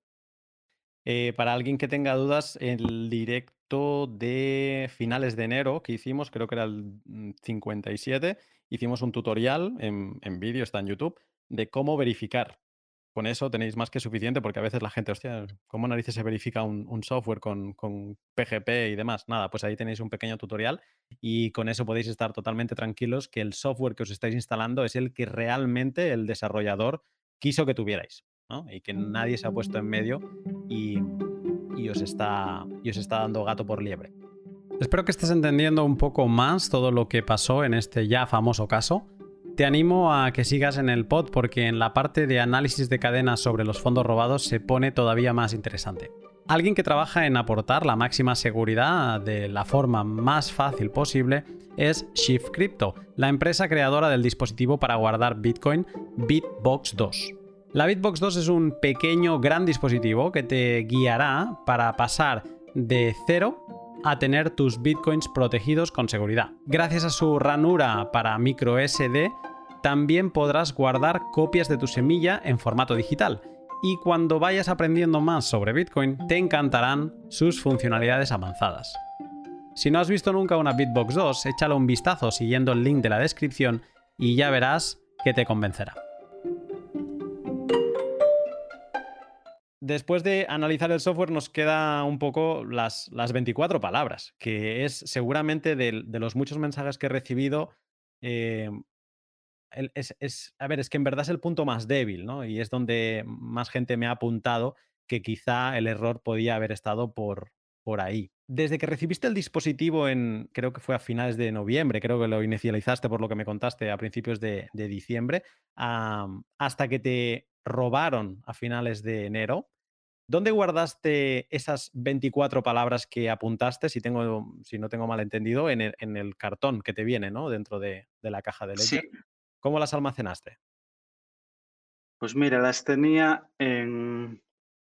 Eh, para alguien que tenga dudas, el directo de finales de enero que hicimos, creo que era el 57, mm, hicimos un tutorial en, vídeo, está en YouTube, de cómo verificar. Con eso tenéis más que suficiente porque a veces la gente, hostia, ¿cómo narices se verifica un, software con, con, PGP y demás? Nada, pues ahí tenéis un pequeño tutorial y con eso podéis estar totalmente tranquilos que el software que os estáis instalando es el que realmente el desarrollador quiso que tuvierais y que nadie se ha puesto en medio y, os está, y os está dando gato por liebre. Espero que estés entendiendo un poco más todo lo que pasó en este ya famoso caso. Te animo a que sigas en el pod porque en la parte de análisis de cadenas sobre los fondos robados se pone todavía más interesante. Alguien que trabaja en aportar la máxima seguridad de la forma más fácil posible es Shift Crypto, la empresa creadora del dispositivo para guardar Bitcoin Bitbox 2. La Bitbox 2 es un pequeño gran dispositivo que te guiará para pasar de cero a tener tus bitcoins protegidos con seguridad. Gracias a su ranura para micro SD, también podrás guardar copias de tu semilla en formato digital. y cuando vayas aprendiendo más sobre Bitcoin te encantarán sus funcionalidades avanzadas. Si no has visto nunca una Bitbox 2, échale un vistazo siguiendo el link de la descripción y ya verás que te convencerá. Después de analizar el software nos queda un poco las, las 24 palabras, que es seguramente de, los muchos mensajes que he recibido, eh, es, a ver, es que en verdad es el punto más débil, ¿no? Y es donde más gente me ha apuntado que quizá el error podía haber estado por, por ahí. Desde que recibiste el dispositivo en, creo que fue a finales de noviembre, creo que lo inicializaste por lo que me contaste a principios de, diciembre, hasta que te robaron a finales de enero, ¿Dónde guardaste esas 24 palabras que apuntaste, si, tengo, si no tengo mal entendido, en el, cartón que te viene ¿no? dentro de, la caja de Ledger? ¿Cómo las almacenaste? Pues mira, las tenía en,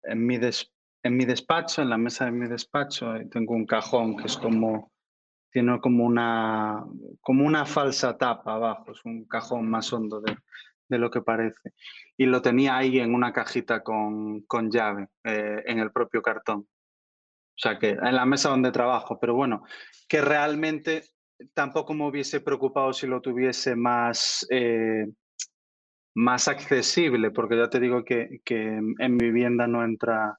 en, mi en mi despacho, en la mesa de mi despacho. Tengo un cajón que es como, tiene como una, como una falsa tapa abajo, es un cajón más hondo de, de lo que parece. Y lo tenía ahí en una cajita con, con llave, eh, en el propio cartón. O sea que en la mesa donde trabajo, pero bueno, que realmente tampoco me hubiese preocupado si lo tuviese más, eh, más accesible, porque ya te digo que, que, en mi vivienda no entra,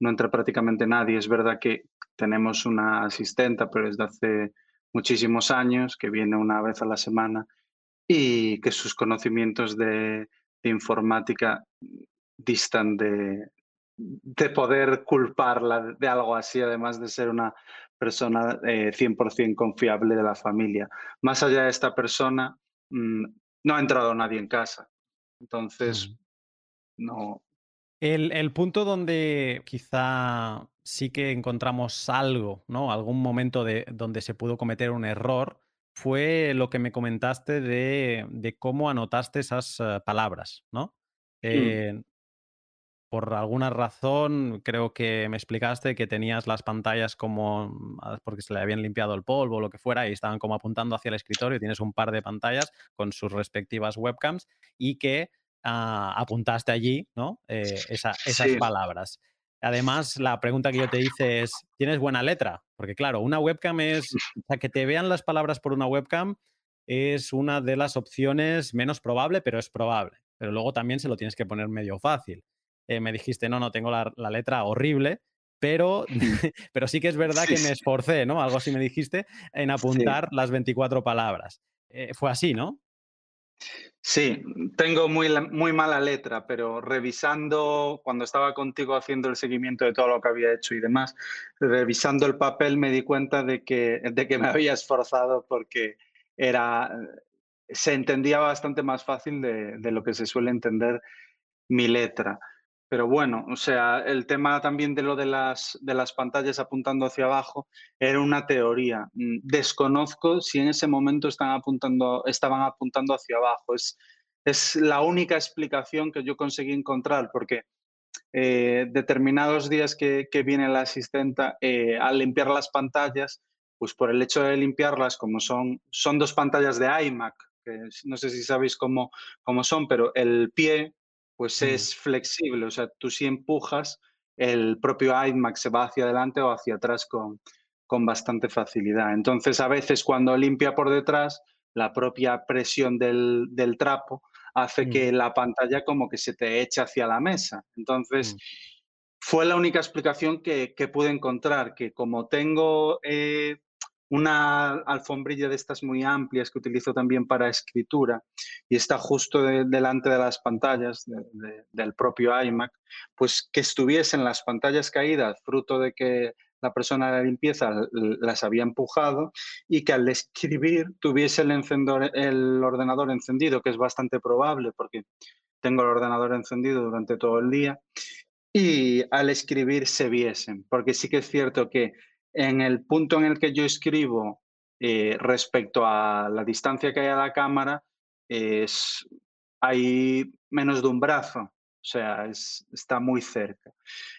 no entra prácticamente nadie. Es verdad que tenemos una asistenta, pero desde hace muchísimos años, que viene una vez a la semana y que sus conocimientos de, informática distan de, de poder culparla de algo así, además de ser una persona 100% eh, confiable de la familia. Más allá de esta persona, mm, no ha entrado nadie en casa. Entonces, no. El, el, punto donde quizá sí que encontramos algo, ¿no? Algún momento de, donde se pudo cometer un error fue lo que me comentaste de, cómo anotaste esas eh, palabras, ¿no? Mm. Eh, por alguna razón, creo que me explicaste que tenías las pantallas como, ah, porque se le habían limpiado el polvo o lo que fuera, y estaban como apuntando hacia el escritorio, tienes un par de pantallas con sus respectivas webcams, y que ah, apuntaste allí, ¿no? Eh, esas palabras. Además, la pregunta que yo te hice es, ¿tienes buena letra? Porque claro, una webcam es, (laughs) o sea, que te vean las palabras por una webcam es una de las opciones menos probable, pero es probable. Pero luego también se lo tienes que poner medio fácil. Eh, me dijiste, no, no, tengo la, letra horrible, pero, (laughs) (laughs) pero sí que es verdad que me esforcé, ¿no? Algo así me dijiste, en apuntar las 24 palabras. Eh, fue así, ¿no? Sí, tengo muy, muy mala letra, pero revisando, cuando estaba contigo haciendo el seguimiento de todo lo que había hecho y demás, revisando el papel me di cuenta de que, de que me (laughs) había esforzado porque era, se entendía bastante más fácil de, de lo que se suele entender mi letra. Pero bueno, o sea, el tema también de lo de las, de las pantallas apuntando hacia abajo era una teoría. Mm, desconozco si en ese momento están apuntando, estaban apuntando hacia abajo. Es, es la única explicación que yo conseguí encontrar, porque eh, determinados días que, viene la asistenta, eh, al limpiar las pantallas, pues por el hecho de limpiarlas, como son, son dos pantallas de iMac, no sé si sabéis cómo, cómo son, pero el pie pues es flexible, o sea, tú si empujas, el propio iMac se va hacia adelante o hacia atrás con, con bastante facilidad. Entonces, a veces cuando limpia por detrás, la propia presión del, trapo hace mm. que la pantalla como que se te eche hacia la mesa. Entonces, mm. fue la única explicación que, pude encontrar, que como tengo eh, una alfombrilla de estas muy amplias que utilizo también para escritura y está justo delante de las pantallas del propio iMac, pues que estuviesen las pantallas caídas, fruto de que la persona de la limpieza las había empujado y que al escribir tuviese el, encendedor, el ordenador encendido, que es bastante probable porque tengo el ordenador encendido durante todo el día, y al escribir se viesen, porque sí que es cierto que en el punto en el que yo escribo eh, respecto a la distancia que hay a la cámara, es, hay menos de un brazo, o sea, está muy cerca.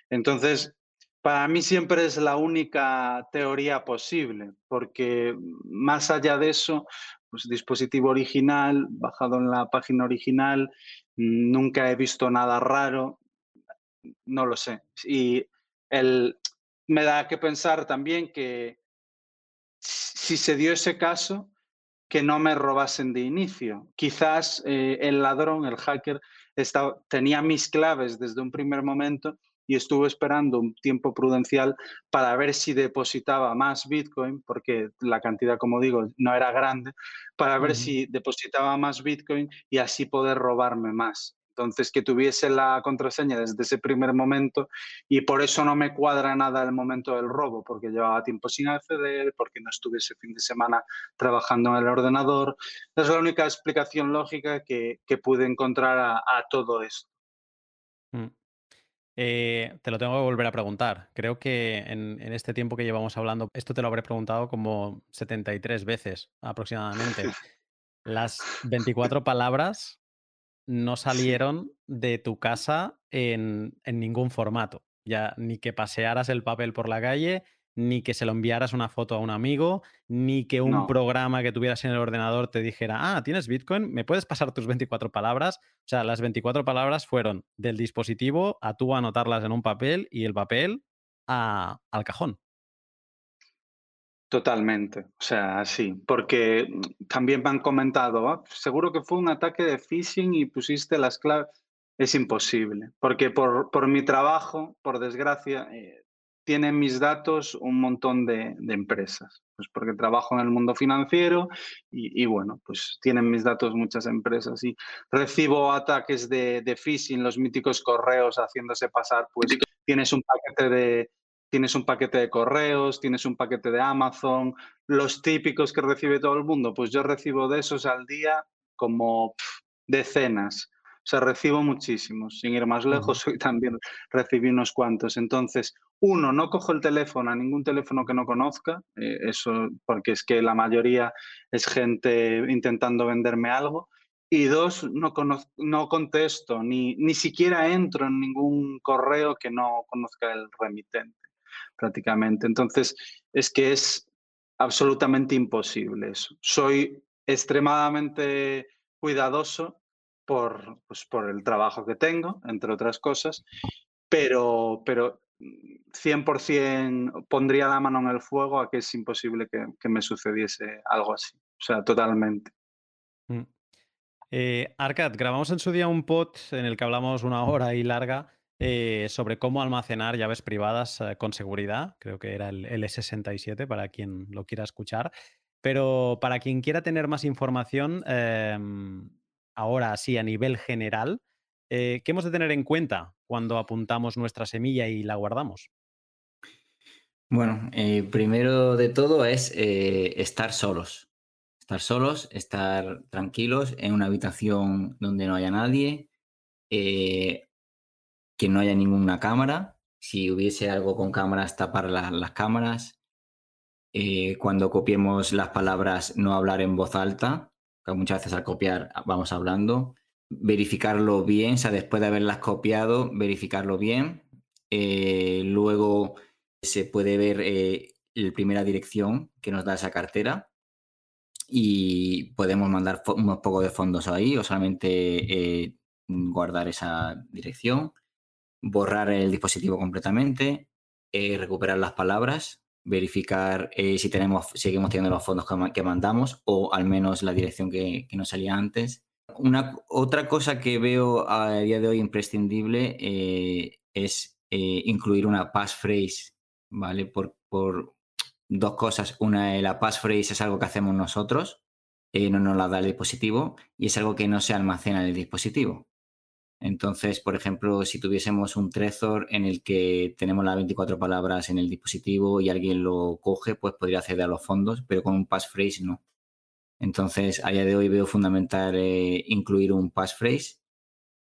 Entonces, para mí siempre es la única teoría posible, porque más allá de eso, pues dispositivo original, bajado en la página original, nunca he visto nada raro, no lo sé. Y el, me da que pensar también que si se dio ese caso, que no me robasen de inicio. Quizás eh, el ladrón, el hacker, tenía mis claves desde un primer momento y estuvo esperando un tiempo prudencial para ver si depositaba más Bitcoin, porque la cantidad, como digo, no era grande, para ver si depositaba más Bitcoin y así poder robarme más. Entonces, que tuviese la contraseña desde ese primer momento y por eso no me cuadra nada el momento del robo, porque llevaba tiempo sin acceder, porque no estuve ese fin de semana trabajando en el ordenador. Es la única explicación lógica que, pude encontrar a, todo esto. Mm. Eh, te lo tengo que volver a preguntar. Creo que en, en, este tiempo que llevamos hablando, esto te lo habré preguntado como 73 veces aproximadamente. (laughs) Las 24 palabras no salieron de tu casa en, ningún formato. Ya ni que pasearas el papel por la calle, ni que se lo enviaras una foto a un amigo, ni que un programa que tuvieras en el ordenador te dijera, ah, tienes Bitcoin, ¿me puedes pasar tus 24 palabras? O sea, las 24 palabras fueron del dispositivo a tú anotarlas en un papel y el papel al cajón. Totalmente, o sea, sí, porque mm, también me han comentado, ah, seguro que fue un ataque de phishing y pusiste las claves. Es imposible, porque por, por mi trabajo, por desgracia, eh, tienen mis datos un montón de, empresas, pues porque trabajo en el mundo financiero y, bueno, pues tienen mis datos muchas empresas y recibo ataques de, de phishing, los míticos correos haciéndose pasar, pues tienes un paquete de tienes un paquete de correos, tienes un paquete de Amazon, los típicos que recibe todo el mundo, pues yo recibo de esos al día como decenas. O sea, recibo muchísimos. Sin ir más lejos, hoy también recibí unos cuantos. Entonces, uno, no cojo el teléfono a ningún teléfono que no conozca, eh, eso porque es que la mayoría es gente intentando venderme algo. Y dos, no, no contesto, ni, ni siquiera entro en ningún correo que no conozca el remitente prácticamente. Entonces, es que es absolutamente imposible eso. Soy extremadamente cuidadoso por, pues, por el trabajo que tengo, entre otras cosas, pero, pero 100% pondría la mano en el fuego a que es imposible que, me sucediese algo así. O sea, totalmente. Mm. Eh, Arcad, grabamos en su día un pod en el que hablamos una hora y larga eh, sobre cómo almacenar llaves privadas eh, con seguridad. Creo que era el L67 para quien lo quiera escuchar. Pero para quien quiera tener más información, em, ahora sí, a nivel general, eh, ¿qué hemos de tener en cuenta cuando apuntamos nuestra semilla y la guardamos? Bueno, primero de todo es estar solos. Estar solos, estar tranquilos en una habitación donde no haya nadie que no haya ninguna cámara. Si hubiese algo con cámaras, tapar las cámaras. Eh, cuando copiemos las palabras, no hablar en voz alta, muchas veces al copiar vamos hablando. Verificarlo bien, o sea, después de haberlas copiado, verificarlo bien. Eh, luego se puede ver eh, la primera dirección que nos da esa cartera y podemos mandar unos pocos de fondos ahí o solamente guardar esa dirección borrar el dispositivo completamente, eh, recuperar las palabras, verificar eh, si tenemos, seguimos teniendo los fondos que, mandamos o al menos la dirección que, nos salía antes. Una, otra cosa que veo a día de hoy imprescindible eh, es incluir una passphrase, ¿vale? Por, por, dos cosas. Una, la passphrase es algo que hacemos nosotros, no nos la da el dispositivo y es algo que no se almacena en el dispositivo. Entonces, por ejemplo, si tuviésemos un Trezor en el que tenemos las 24 palabras en el dispositivo y alguien lo coge, pues podría acceder a los fondos, pero con un passphrase no. Entonces, a día de hoy veo fundamental eh, incluir un passphrase,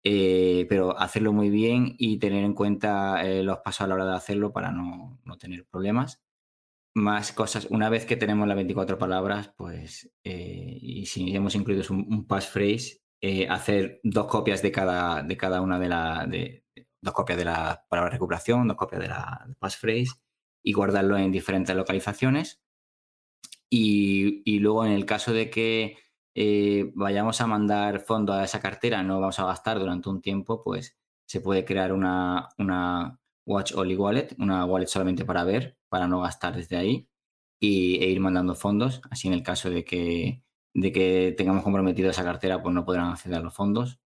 eh, pero hacerlo muy bien y tener en cuenta eh, los pasos a la hora de hacerlo para no, tener problemas. Más cosas, una vez que tenemos las 24 palabras, pues, y si hemos incluido un, un passphrase, eh, hacer dos copias de cada, de cada una de las dos copias de la palabra recuperación, dos copias de la passphrase y guardarlo en diferentes localizaciones. Y, luego en el caso de que eh, vayamos a mandar fondo a esa cartera, no vamos a gastar durante un tiempo, pues se puede crear una, una Watch Only Wallet, una wallet solamente para ver, para no gastar desde ahí y, e ir mandando fondos. Así en el caso de que, de que tengamos comprometido esa cartera, pues no podrán acceder a los fondos.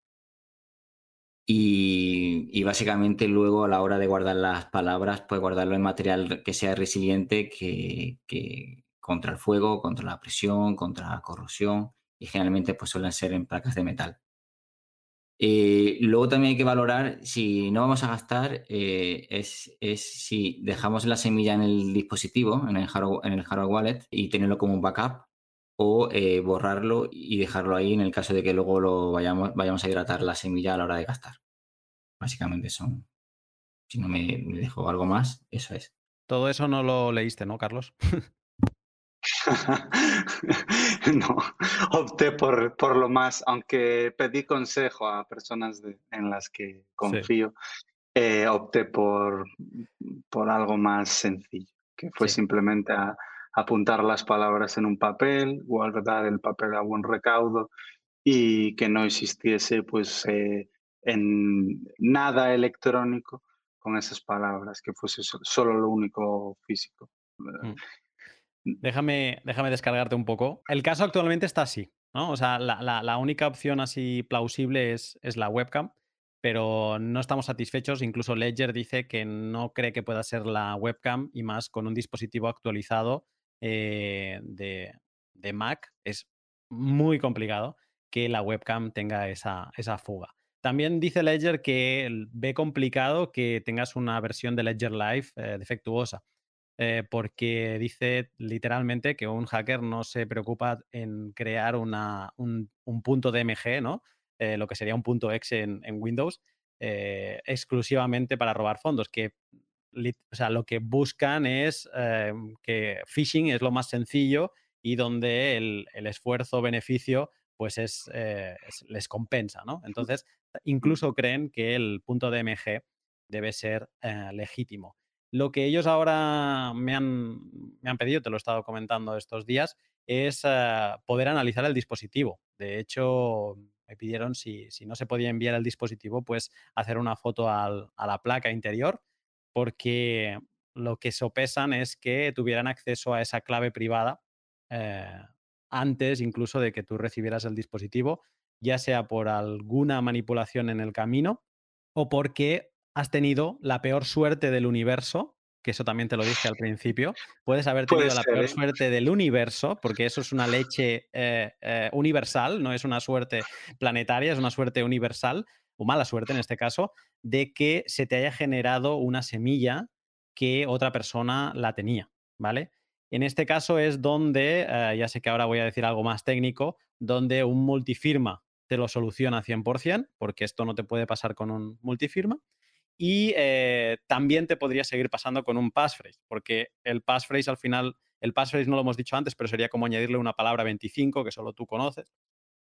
Y, básicamente luego a la hora de guardar las palabras, pues guardarlo en material que sea resiliente que, contra el fuego, contra la presión, contra la corrosión y generalmente pues suelen ser en placas de metal. Eh, luego también hay que valorar si no vamos a gastar, eh, es, si dejamos la semilla en el dispositivo, en el hardware, en el hardware wallet y tenerlo como un backup o eh, borrarlo y dejarlo ahí en el caso de que luego lo vayamos, vayamos a hidratar la semilla a la hora de gastar. Básicamente son, si no me, me dejo algo más, eso es. Todo eso no lo leíste, ¿no, Carlos? (laughs) (laughs) no, opté por, por lo más, aunque pedí consejo a personas en las que confío, eh, opté por, por algo más sencillo, que fue simplemente apuntar las palabras en un papel, guardar el papel a buen recaudo y que no existiese pues eh, en nada electrónico con esas palabras, que fuese solo lo único físico. Mm. Déjame, déjame descargarte un poco. El caso actualmente está así, ¿no? O sea, la, única opción así plausible es, es, la webcam, pero no estamos satisfechos. Incluso Ledger dice que no cree que pueda ser la webcam y más con un dispositivo actualizado eh, de, de, Mac. Es muy complicado que la webcam tenga esa, esa fuga. También dice Ledger que ve complicado que tengas una versión de Ledger Live eh, defectuosa. Eh, porque dice literalmente que un hacker no se preocupa en crear una, un, punto DMG, ¿no? Lo que sería un punto exe en, Windows, eh, exclusivamente para robar fondos, que o sea, lo que buscan es que phishing es lo más sencillo y donde el, esfuerzo-beneficio pues es, les compensa, ¿no? Entonces, incluso creen que el punto DMG debe ser legítimo. Lo que ellos ahora me han, me han pedido, te lo he estado comentando estos días, es eh, poder analizar el dispositivo. De hecho, me pidieron si, si, no se podía enviar el dispositivo, pues hacer una foto a la placa interior, porque lo que sopesan es que tuvieran acceso a esa clave privada eh, antes incluso de que tú recibieras el dispositivo, ya sea por alguna manipulación en el camino o porque has tenido la peor suerte del universo, que eso también te lo dije al principio, puedes haber tenido la peor ¿eh? suerte del universo, porque eso es una leche eh, eh, universal, no es una suerte planetaria, es una suerte universal, o mala suerte en este caso, de que se te haya generado una semilla que otra persona la tenía, ¿vale? En este caso es donde, ya sé que ahora voy a decir algo más técnico, donde un multifirma te lo soluciona 100%, porque esto no te puede pasar con un multifirma. Y eh, también te podría seguir pasando con un passphrase, porque el passphrase al final, el passphrase no lo hemos dicho antes, pero sería como añadirle una palabra 25 que solo tú conoces.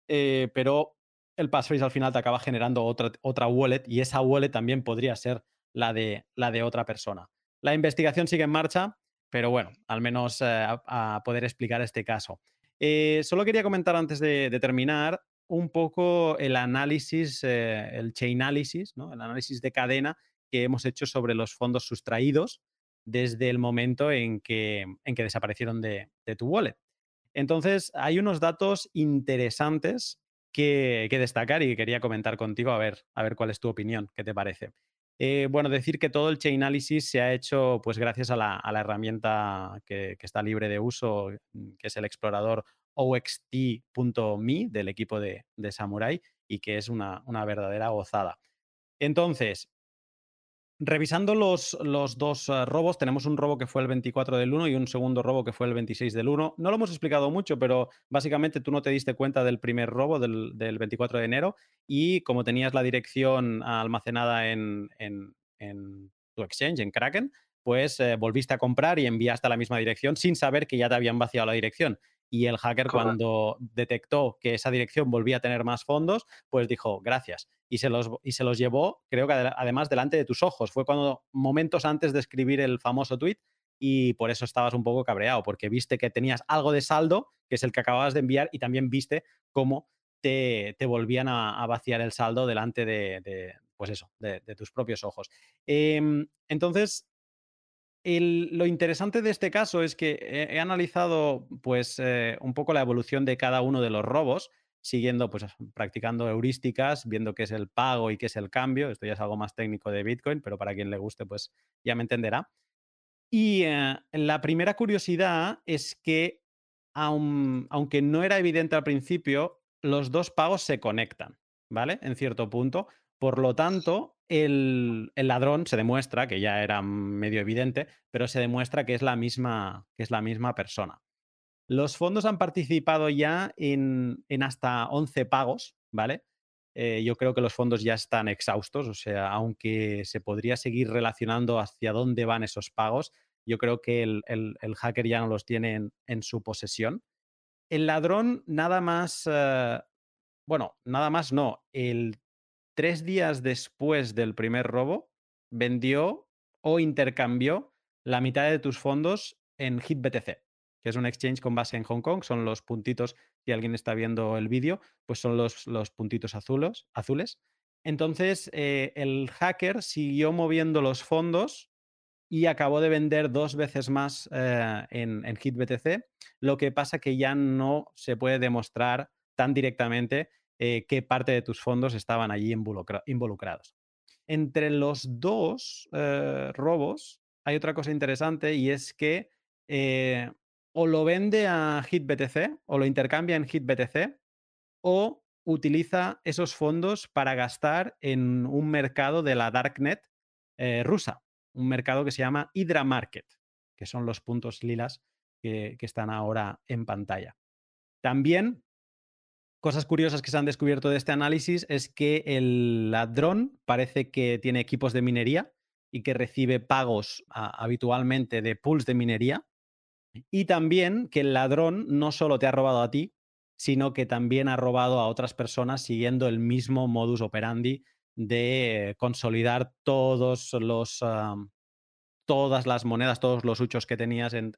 Eh, pero el passphrase al final te acaba generando otra, otra wallet y esa wallet también podría ser la de, la de otra persona. La investigación sigue en marcha, pero bueno, al menos eh, a, poder explicar este caso. solo quería comentar antes de, de, terminar un poco el análisis, eh, el chain analysis, ¿no? el análisis de cadena que hemos hecho sobre los fondos sustraídos desde el momento en que, en que desaparecieron de, tu wallet. Entonces, hay unos datos interesantes que, destacar y quería comentar contigo a ver, a ver cuál es tu opinión, qué te parece. Eh, bueno, decir que todo el chain analysis se ha hecho pues gracias a la, herramienta que, que, está libre de uso, que es el explorador oxt.me del equipo de, Samurai y que es una, verdadera gozada. Entonces, revisando los, los dos eh, robos, tenemos un robo que fue el 24 del 1 y un segundo robo que fue el 26 del 1. No lo hemos explicado mucho, pero básicamente tú no te diste cuenta del primer robo del, 24 de enero y como tenías la dirección almacenada en, tu exchange, en Kraken, pues eh, volviste a comprar y enviaste a la misma dirección sin saber que ya te habían vaciado la dirección y el hacker cuando detectó que esa dirección volvía a tener más fondos, pues dijo, gracias. Y se los, y se los llevó, creo que además delante de tus ojos. Fue cuando, momentos antes de escribir el famoso tweet, y por eso estabas un poco cabreado, porque viste que tenías algo de saldo, que es el que acababas de enviar, y también viste cómo te, te volvían a, vaciar el saldo delante de, pues eso, de, tus propios ojos. Em, entonces, lo interesante de este caso es que he, analizado pues eh, un poco la evolución de cada uno de los robos, siguiendo, pues practicando heurísticas, viendo qué es el pago y qué es el cambio. Esto ya es algo más técnico de Bitcoin, pero para quien le guste, pues ya me entenderá. Y eh, la primera curiosidad es que, aunque no era evidente al principio, los dos pagos se conectan, ¿vale? En cierto punto. Por lo tanto, el, ladrón se demuestra, que ya era medio evidente, pero se demuestra que es la misma, que es la misma persona. Los fondos han participado ya en, hasta 11 pagos, ¿vale? Eh, yo creo que los fondos ya están exhaustos, o sea, aunque se podría seguir relacionando hacia dónde van esos pagos, yo creo que el, hacker ya no los tiene en, su posesión. El ladrón nada más, eh, bueno, nada más no, el tres días después del primer robo, vendió o intercambió la mitad de tus fondos en HitBTC, que es un exchange con base en Hong Kong. Son los puntitos, si alguien está viendo el vídeo, pues son los, los puntitos azules. azules. Entonces, eh, el hacker siguió moviendo los fondos y acabó de vender dos veces más eh, en, en HitBTC. Lo que pasa que ya no se puede demostrar tan directamente eh, qué parte de tus fondos estaban allí involucrados. Entre los dos eh, robos hay otra cosa interesante y es que eh, o lo vende a HitBTC o lo intercambia en HitBTC o utiliza esos fondos para gastar en un mercado de la Darknet rusa, un mercado que se llama Hydra Market, que son los puntos lilas que, que están ahora en pantalla. También Cosas curiosas que se han descubierto de este análisis es que el ladrón parece que tiene equipos de minería y que recibe pagos habitualmente de pools de minería. Y también que el ladrón no solo te ha robado a ti, sino que también ha robado a otras personas siguiendo el mismo modus operandi de consolidar todos los, todas las monedas, todos los huchos que tenías en,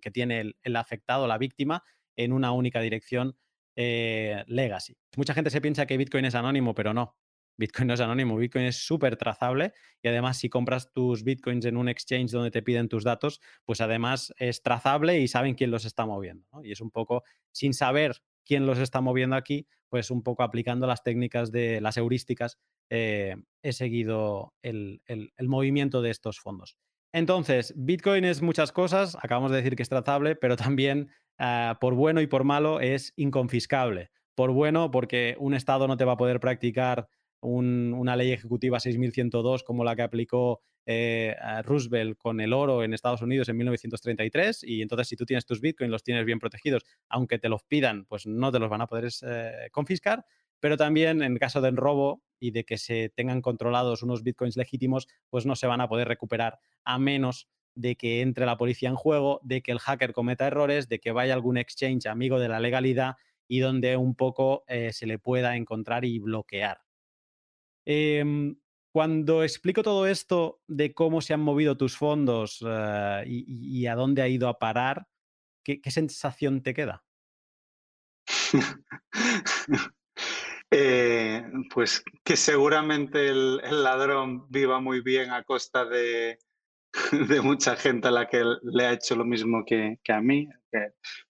que tiene el, el, afectado, la víctima, en una única dirección eh, legacy. Mucha gente se piensa que Bitcoin es anónimo, pero no. Bitcoin no es anónimo, Bitcoin es súper trazable y además si compras tus Bitcoins en un exchange donde te piden tus datos, pues además es trazable y saben quién los está moviendo. Y es un poco, sin saber quién los está moviendo aquí, pues un poco aplicando las técnicas de las heurísticas, eh, he seguido el, movimiento de estos fondos. Entonces, Bitcoin es muchas cosas, acabamos de decir que es trazable, pero también Ah, por bueno y por malo, es inconfiscable. Por bueno, porque un Estado no te va a poder practicar una ley ejecutiva 6102 como la que aplicó eh, Roosevelt con el oro en Estados Unidos en 1933 y entonces si tú tienes tus bitcoins los tienes bien protegidos, aunque te los pidan, pues no te los van a poder eh, confiscar, pero también en caso del robo y de que se tengan controlados unos bitcoins legítimos, pues no se van a poder recuperar a menos de que entre la policía en juego, de que el hacker cometa errores, de que vaya algún exchange amigo de la legalidad y donde un poco eh, se le pueda encontrar y bloquear. Em, cuando explico todo esto de cómo se han movido tus fondos eh, y, a dónde ha ido a parar, ¿qué, sensación te queda? (laughs) Eh, pues que seguramente el, ladrón viva muy bien a costa de, (laughs) de mucha gente a la que le ha hecho lo mismo que, a mí.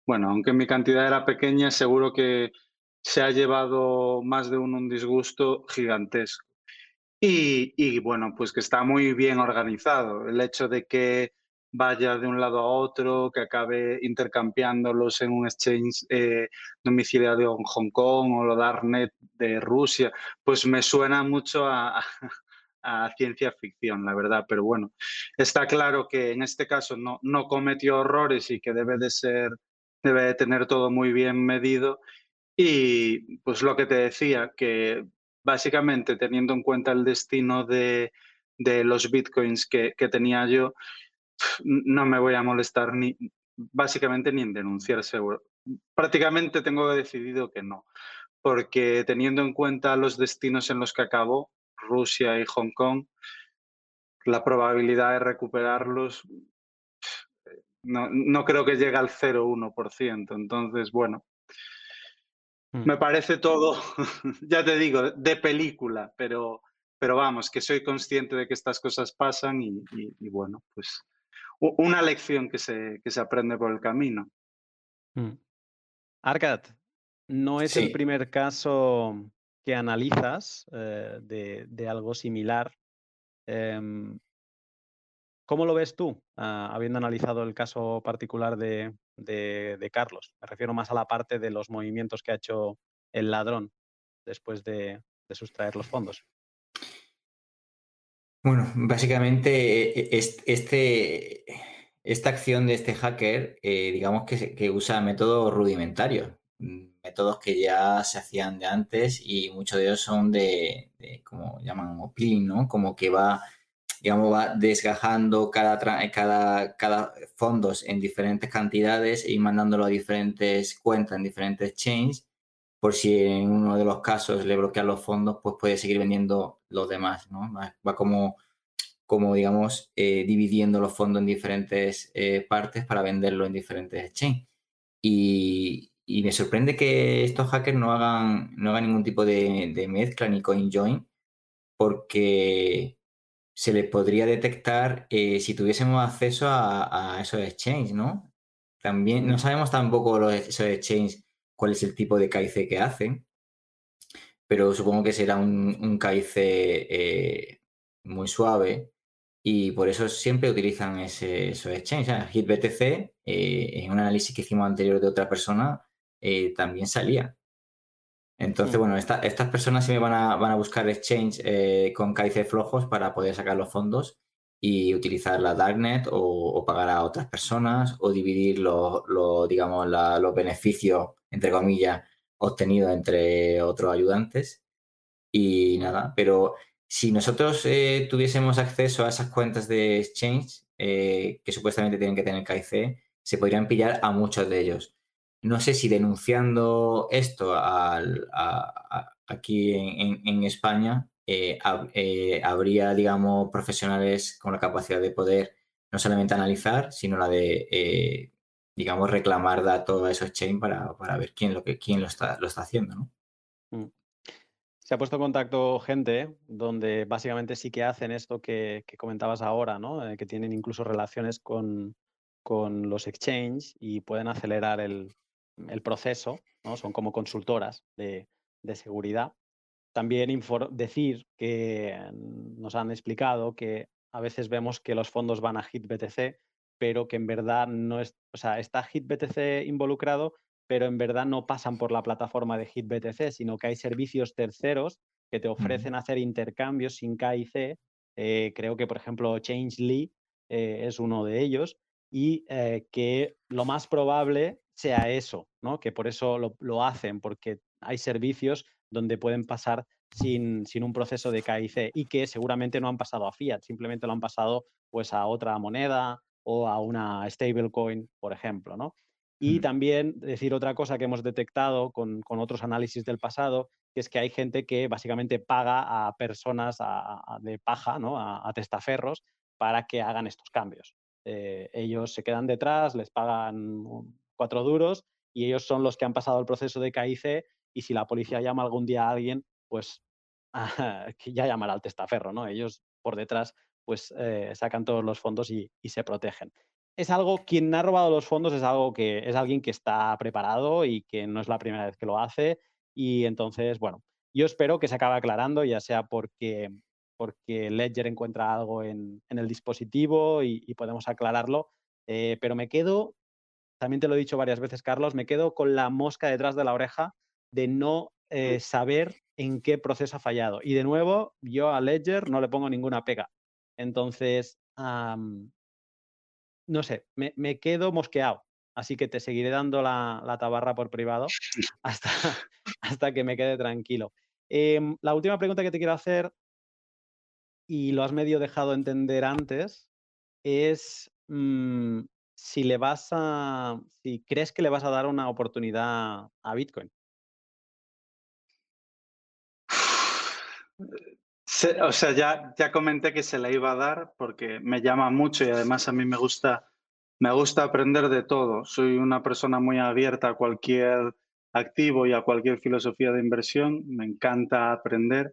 bueno, aunque mi cantidad era pequeña, seguro que se ha llevado más de un, un disgusto gigantesco. Y, bueno, pues que está muy bien organizado. El hecho de que vaya de un lado a otro, que acabe intercambiándolos en un exchange eh, domiciliario en Hong Kong o lo Darknet de Rusia, pues me suena mucho a ciencia ficción, la verdad. Pero bueno, está claro que en este caso no, no cometió errores y que debe de ser, debe de tener todo muy bien medido. Y pues lo que te decía, que básicamente teniendo en cuenta el destino de, de los bitcoins que, que, tenía yo, no me voy a molestar ni básicamente ni en denunciar seguro. Prácticamente tengo decidido que no, porque teniendo en cuenta los destinos en los que acabó, Rusia y Hong Kong, la probabilidad de recuperarlos no, creo que llegue al 0,1%. Entonces, bueno, mm. me parece todo, (laughs) ya te digo, de película, pero, pero vamos, que soy consciente de que estas cosas pasan y, bueno, pues una lección que se, que se aprende por el camino. Mm. Arcad, no es el primer caso que analizas eh, de, algo similar. Em, ¿Cómo lo ves tú, ah, habiendo analizado el caso particular de, Carlos? Me refiero más a la parte de los movimientos que ha hecho el ladrón después de, sustraer los fondos. Bueno, básicamente e, e, este, esta acción de este hacker, eh, digamos que, usa métodos rudimentarios, mm, métodos que ya se hacían de antes y muchos de ellos son de, como llaman, peeling, ¿no? Como que va digamos, va desgajando cada, cada, cada fondos en diferentes cantidades y mandándolo a diferentes cuentas en diferentes chains, por si en uno de los casos le bloquean los fondos, pues puede seguir vendiendo los demás, ¿no? Va como, como digamos, eh, dividiendo los fondos en diferentes eh, partes para venderlo en diferentes chains. Y, y, me sorprende que estos hackers no hagan, no hagan ningún tipo de, mezcla ni coin join, porque se le podría detectar eh, si tuviésemos acceso a, esos exchanges, ¿no? También no sabemos tampoco los, esos exchanges cuál es el tipo de KIC que hacen, pero supongo que será un, un KIC eh, muy suave y por eso siempre utilizan ese, esos exchanges. HitBTC, eh, en un análisis que hicimos anterior de otra persona, también salía. Entonces, bueno, estas personas sí me van a, van a buscar exchange eh, con KIC flojos para poder sacar los fondos y utilizar la Darknet o, pagar a otras personas o dividir los, digamos, los beneficios, entre comillas, obtenidos entre otros ayudantes. Y nada, pero si nosotros eh, tuviésemos acceso a esas cuentas de exchange eh, que supuestamente tienen que tener KIC, se podrían pillar a muchos de ellos no sé si denunciando esto aquí en, España eh, eh, habría, digamos, profesionales con la capacidad de poder no solamente analizar, sino la de, eh, digamos, reclamar datos a esos chain para, ver quién lo, que, quién lo, está, lo está haciendo. Mm. Se ha puesto en contacto gente donde básicamente sí que hacen esto que, comentabas ahora, ¿no? que tienen incluso relaciones con, con los exchanges y pueden acelerar el, el proceso, ¿no? son como consultoras de, seguridad. También decir que nos han explicado que a veces vemos que los fondos van a HitBTC, pero que en verdad no es, o sea, está HitBTC involucrado, pero en verdad no pasan por la plataforma de HitBTC, sino que hay servicios terceros que te ofrecen hacer intercambios sin KIC. Eh, creo que, por ejemplo, Changely eh, es uno de ellos y eh, que lo más probable sea eso, ¿no? Que por eso lo, hacen, porque hay servicios donde pueden pasar sin, sin, un proceso de KIC y que seguramente no han pasado a fiat, simplemente lo han pasado pues a otra moneda o a una stablecoin, por ejemplo, ¿no? Y también decir otra cosa que hemos detectado con, otros análisis del pasado, que es que hay gente que básicamente paga a personas de paja, ¿no? a, testaferros, para que hagan estos cambios. Eh, ellos se quedan detrás, les pagan cuatro duros y ellos son los que han pasado el proceso de KIC y si la policía llama algún día a alguien, pues (laughs) ya llamará al testaferro, ¿no? Ellos por detrás pues eh, sacan todos los fondos y, se protegen. Es algo, quien ha robado los fondos es algo que es alguien que está preparado y que no es la primera vez que lo hace y entonces, bueno, yo espero que se acabe aclarando, ya sea porque, porque Ledger encuentra algo en, el dispositivo y, podemos aclararlo, eh, pero me quedo también te lo he dicho varias veces, Carlos, me quedo con la mosca detrás de la oreja de no eh, saber en qué proceso ha fallado. Y de nuevo, yo a Ledger no le pongo ninguna pega. Entonces, no sé, me, quedo mosqueado. Así que te seguiré dando la, tabarra por privado (laughs) (laughs) hasta, hasta, que me quede tranquilo. Em, la última pregunta que te quiero hacer, y lo has medio dejado entender antes, es mm, si le vas a, si crees que le vas a dar una oportunidad a Bitcoin. o sea, ya, ya comenté que se la iba a dar porque me llama mucho y además a mí me gusta, me gusta aprender de todo. Soy una persona muy abierta a cualquier activo y a cualquier filosofía de inversión. Me encanta aprender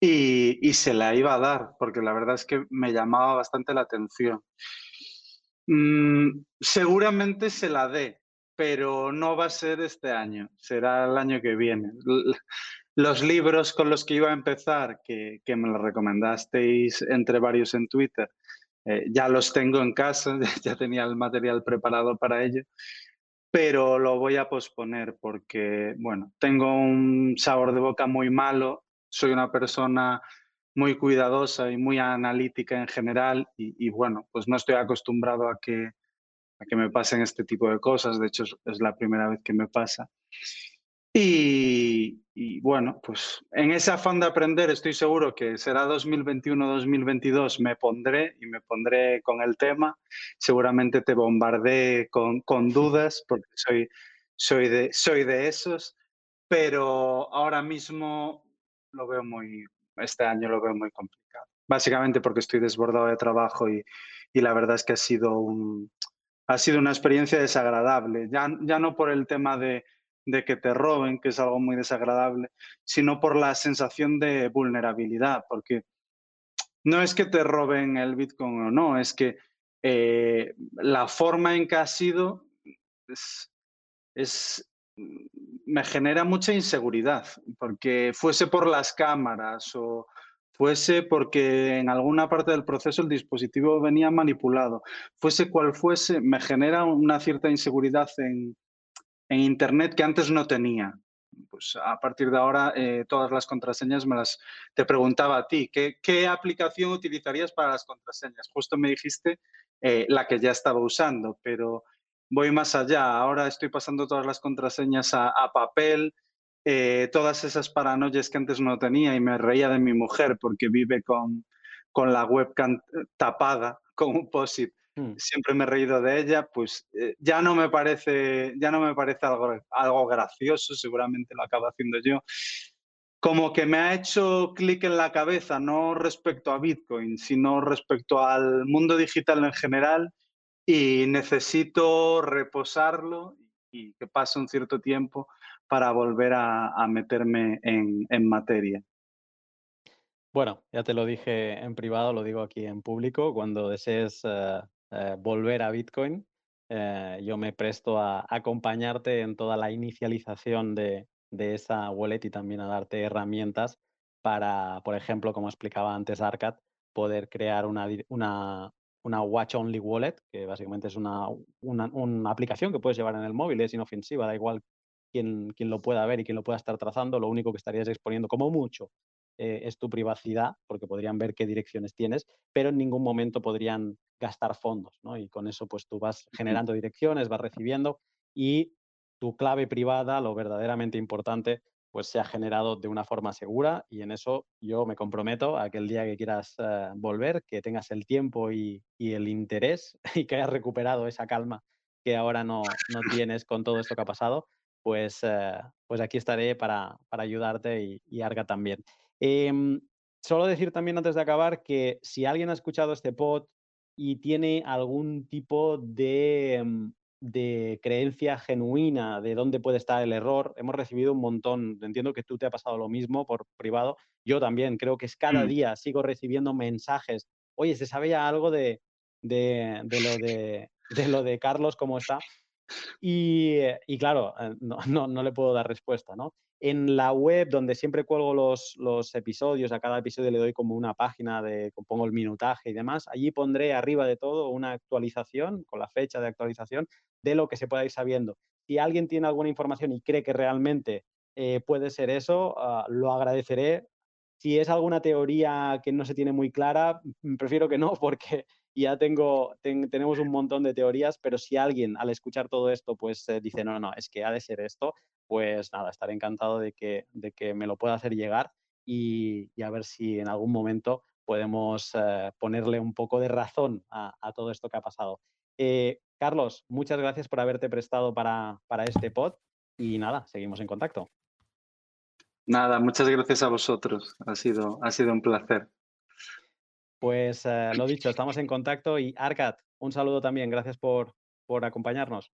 y, se la iba a dar, porque la verdad es que me llamaba bastante la atención. Mm, seguramente se la dé, pero no va a ser este año, será el año que viene. Los libros con los que iba a empezar, que, me los recomendasteis entre varios en Twitter, eh, ya los tengo en casa, (laughs) ya tenía el material preparado para ello, pero lo voy a posponer porque, bueno, tengo un sabor de boca muy malo soy una persona muy cuidadosa y muy analítica en general y, bueno, pues no estoy acostumbrado a que, a que me pasen este tipo de cosas, de hecho es, la primera vez que me pasa. Y, bueno, pues en ese afán de aprender estoy seguro que será 2021-2022, me pondré y me pondré con el tema, seguramente te bombardeé con, con dudas porque soy, soy, de, soy de esos, pero ahora mismo lo veo muy, este año lo veo muy complicado. Básicamente porque estoy desbordado de trabajo y, la verdad es que ha sido, un, ha sido una experiencia desagradable. Ya, ya no por el tema de, de que te roben, que es algo muy desagradable, sino por la sensación de vulnerabilidad, porque no es que te roben el Bitcoin o no, es que eh, la forma en que ha sido es, me genera mucha inseguridad, porque fuese por las cámaras o fuese porque en alguna parte del proceso el dispositivo venía manipulado, fuese cual fuese, me genera una cierta inseguridad en, Internet que antes no tenía. Pues a partir de ahora eh, todas las contraseñas me las te preguntaba a ti, ¿qué, ¿qué, aplicación utilizarías para las contraseñas? Justo me dijiste eh, la que ya estaba usando, pero voy más allá. Ahora estoy pasando todas las contraseñas a, papel, eh, todas esas paranoias que antes no tenía y me reía de mi mujer porque vive con, con la webcam tapada (laughs) con un POSIT. Hmm. Siempre me he reído de ella, pues eh, ya no me parece, ya no me parece algo, algo gracioso, seguramente lo acabo haciendo yo. Como que me ha hecho clic en la cabeza, no respecto a Bitcoin, sino respecto al mundo digital en general y necesito reposarlo y que pase un cierto tiempo para volver a, meterme en, materia. Bueno, ya te lo dije en privado, lo digo aquí en público, cuando desees eh, eh, volver a Bitcoin, eh, yo me presto a acompañarte en toda la inicialización de, esa wallet y también a darte herramientas para, por ejemplo, como explicaba antes Arcad, poder crear una Watch Only Wallet, que básicamente es una, una, aplicación que puedes llevar en el móvil, es inofensiva, da igual quién, quién, lo pueda ver y quién lo pueda estar trazando, lo único que estarías exponiendo como mucho eh, es tu privacidad, porque podrían ver qué direcciones tienes, pero en ningún momento podrían gastar fondos, ¿no? Y con eso pues tú vas generando direcciones, vas recibiendo y tu clave privada, lo verdaderamente importante, pues se ha generado de una forma segura y en eso yo me comprometo a que el día que quieras eh, volver, que tengas el tiempo y, el interés (laughs) y que hayas recuperado esa calma que ahora no, no (laughs) tienes con todo esto que ha pasado, pues, eh, pues aquí estaré para, para ayudarte y, y, Arga también. Em, solo decir también antes de acabar que si alguien ha escuchado este pod y tiene algún tipo de em, de creencia genuina de dónde puede estar el error. Hemos recibido un montón, entiendo que tú te ha pasado lo mismo por privado, yo también, creo que es cada mm. día sigo recibiendo mensajes, oye, ¿se sabe ya algo de, de, lo, de, de lo de Carlos, cómo está? (laughs) Y, y claro, eh, no, no, no, le puedo dar respuesta, ¿no? En la web, donde siempre cuelgo los, los, episodios, a cada episodio le doy como una página de, pongo el minutaje y demás, allí pondré arriba de todo una actualización, con la fecha de actualización, de lo que se pueda ir sabiendo. Si alguien tiene alguna información y cree que realmente eh, puede ser eso, ah, lo agradeceré. Si es alguna teoría que no se tiene muy clara, mm, prefiero que no, (laughs) porque ya tengo, tenemos un montón de teorías, pero si alguien al escuchar todo esto pues eh, dice, no, no, es que ha de ser esto, pues nada, estaré encantado de que, de que me lo pueda hacer llegar y, a ver si en algún momento podemos eh, ponerle un poco de razón a, todo esto que ha pasado. Eh, Carlos, muchas gracias por haberte prestado para, para este pod y nada, seguimos en contacto. Nada, muchas gracias a vosotros. Ha sido, ha sido un placer. Pues eh, lo dicho, estamos en contacto y Arcat, un saludo también. Gracias por, por acompañarnos.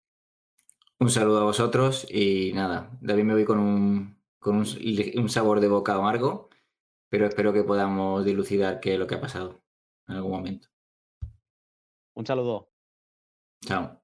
Un saludo a vosotros y nada, David me voy con un, con un, un sabor de boca amargo, pero espero que podamos dilucidar qué es lo que ha pasado en algún momento. Un saludo. Chao.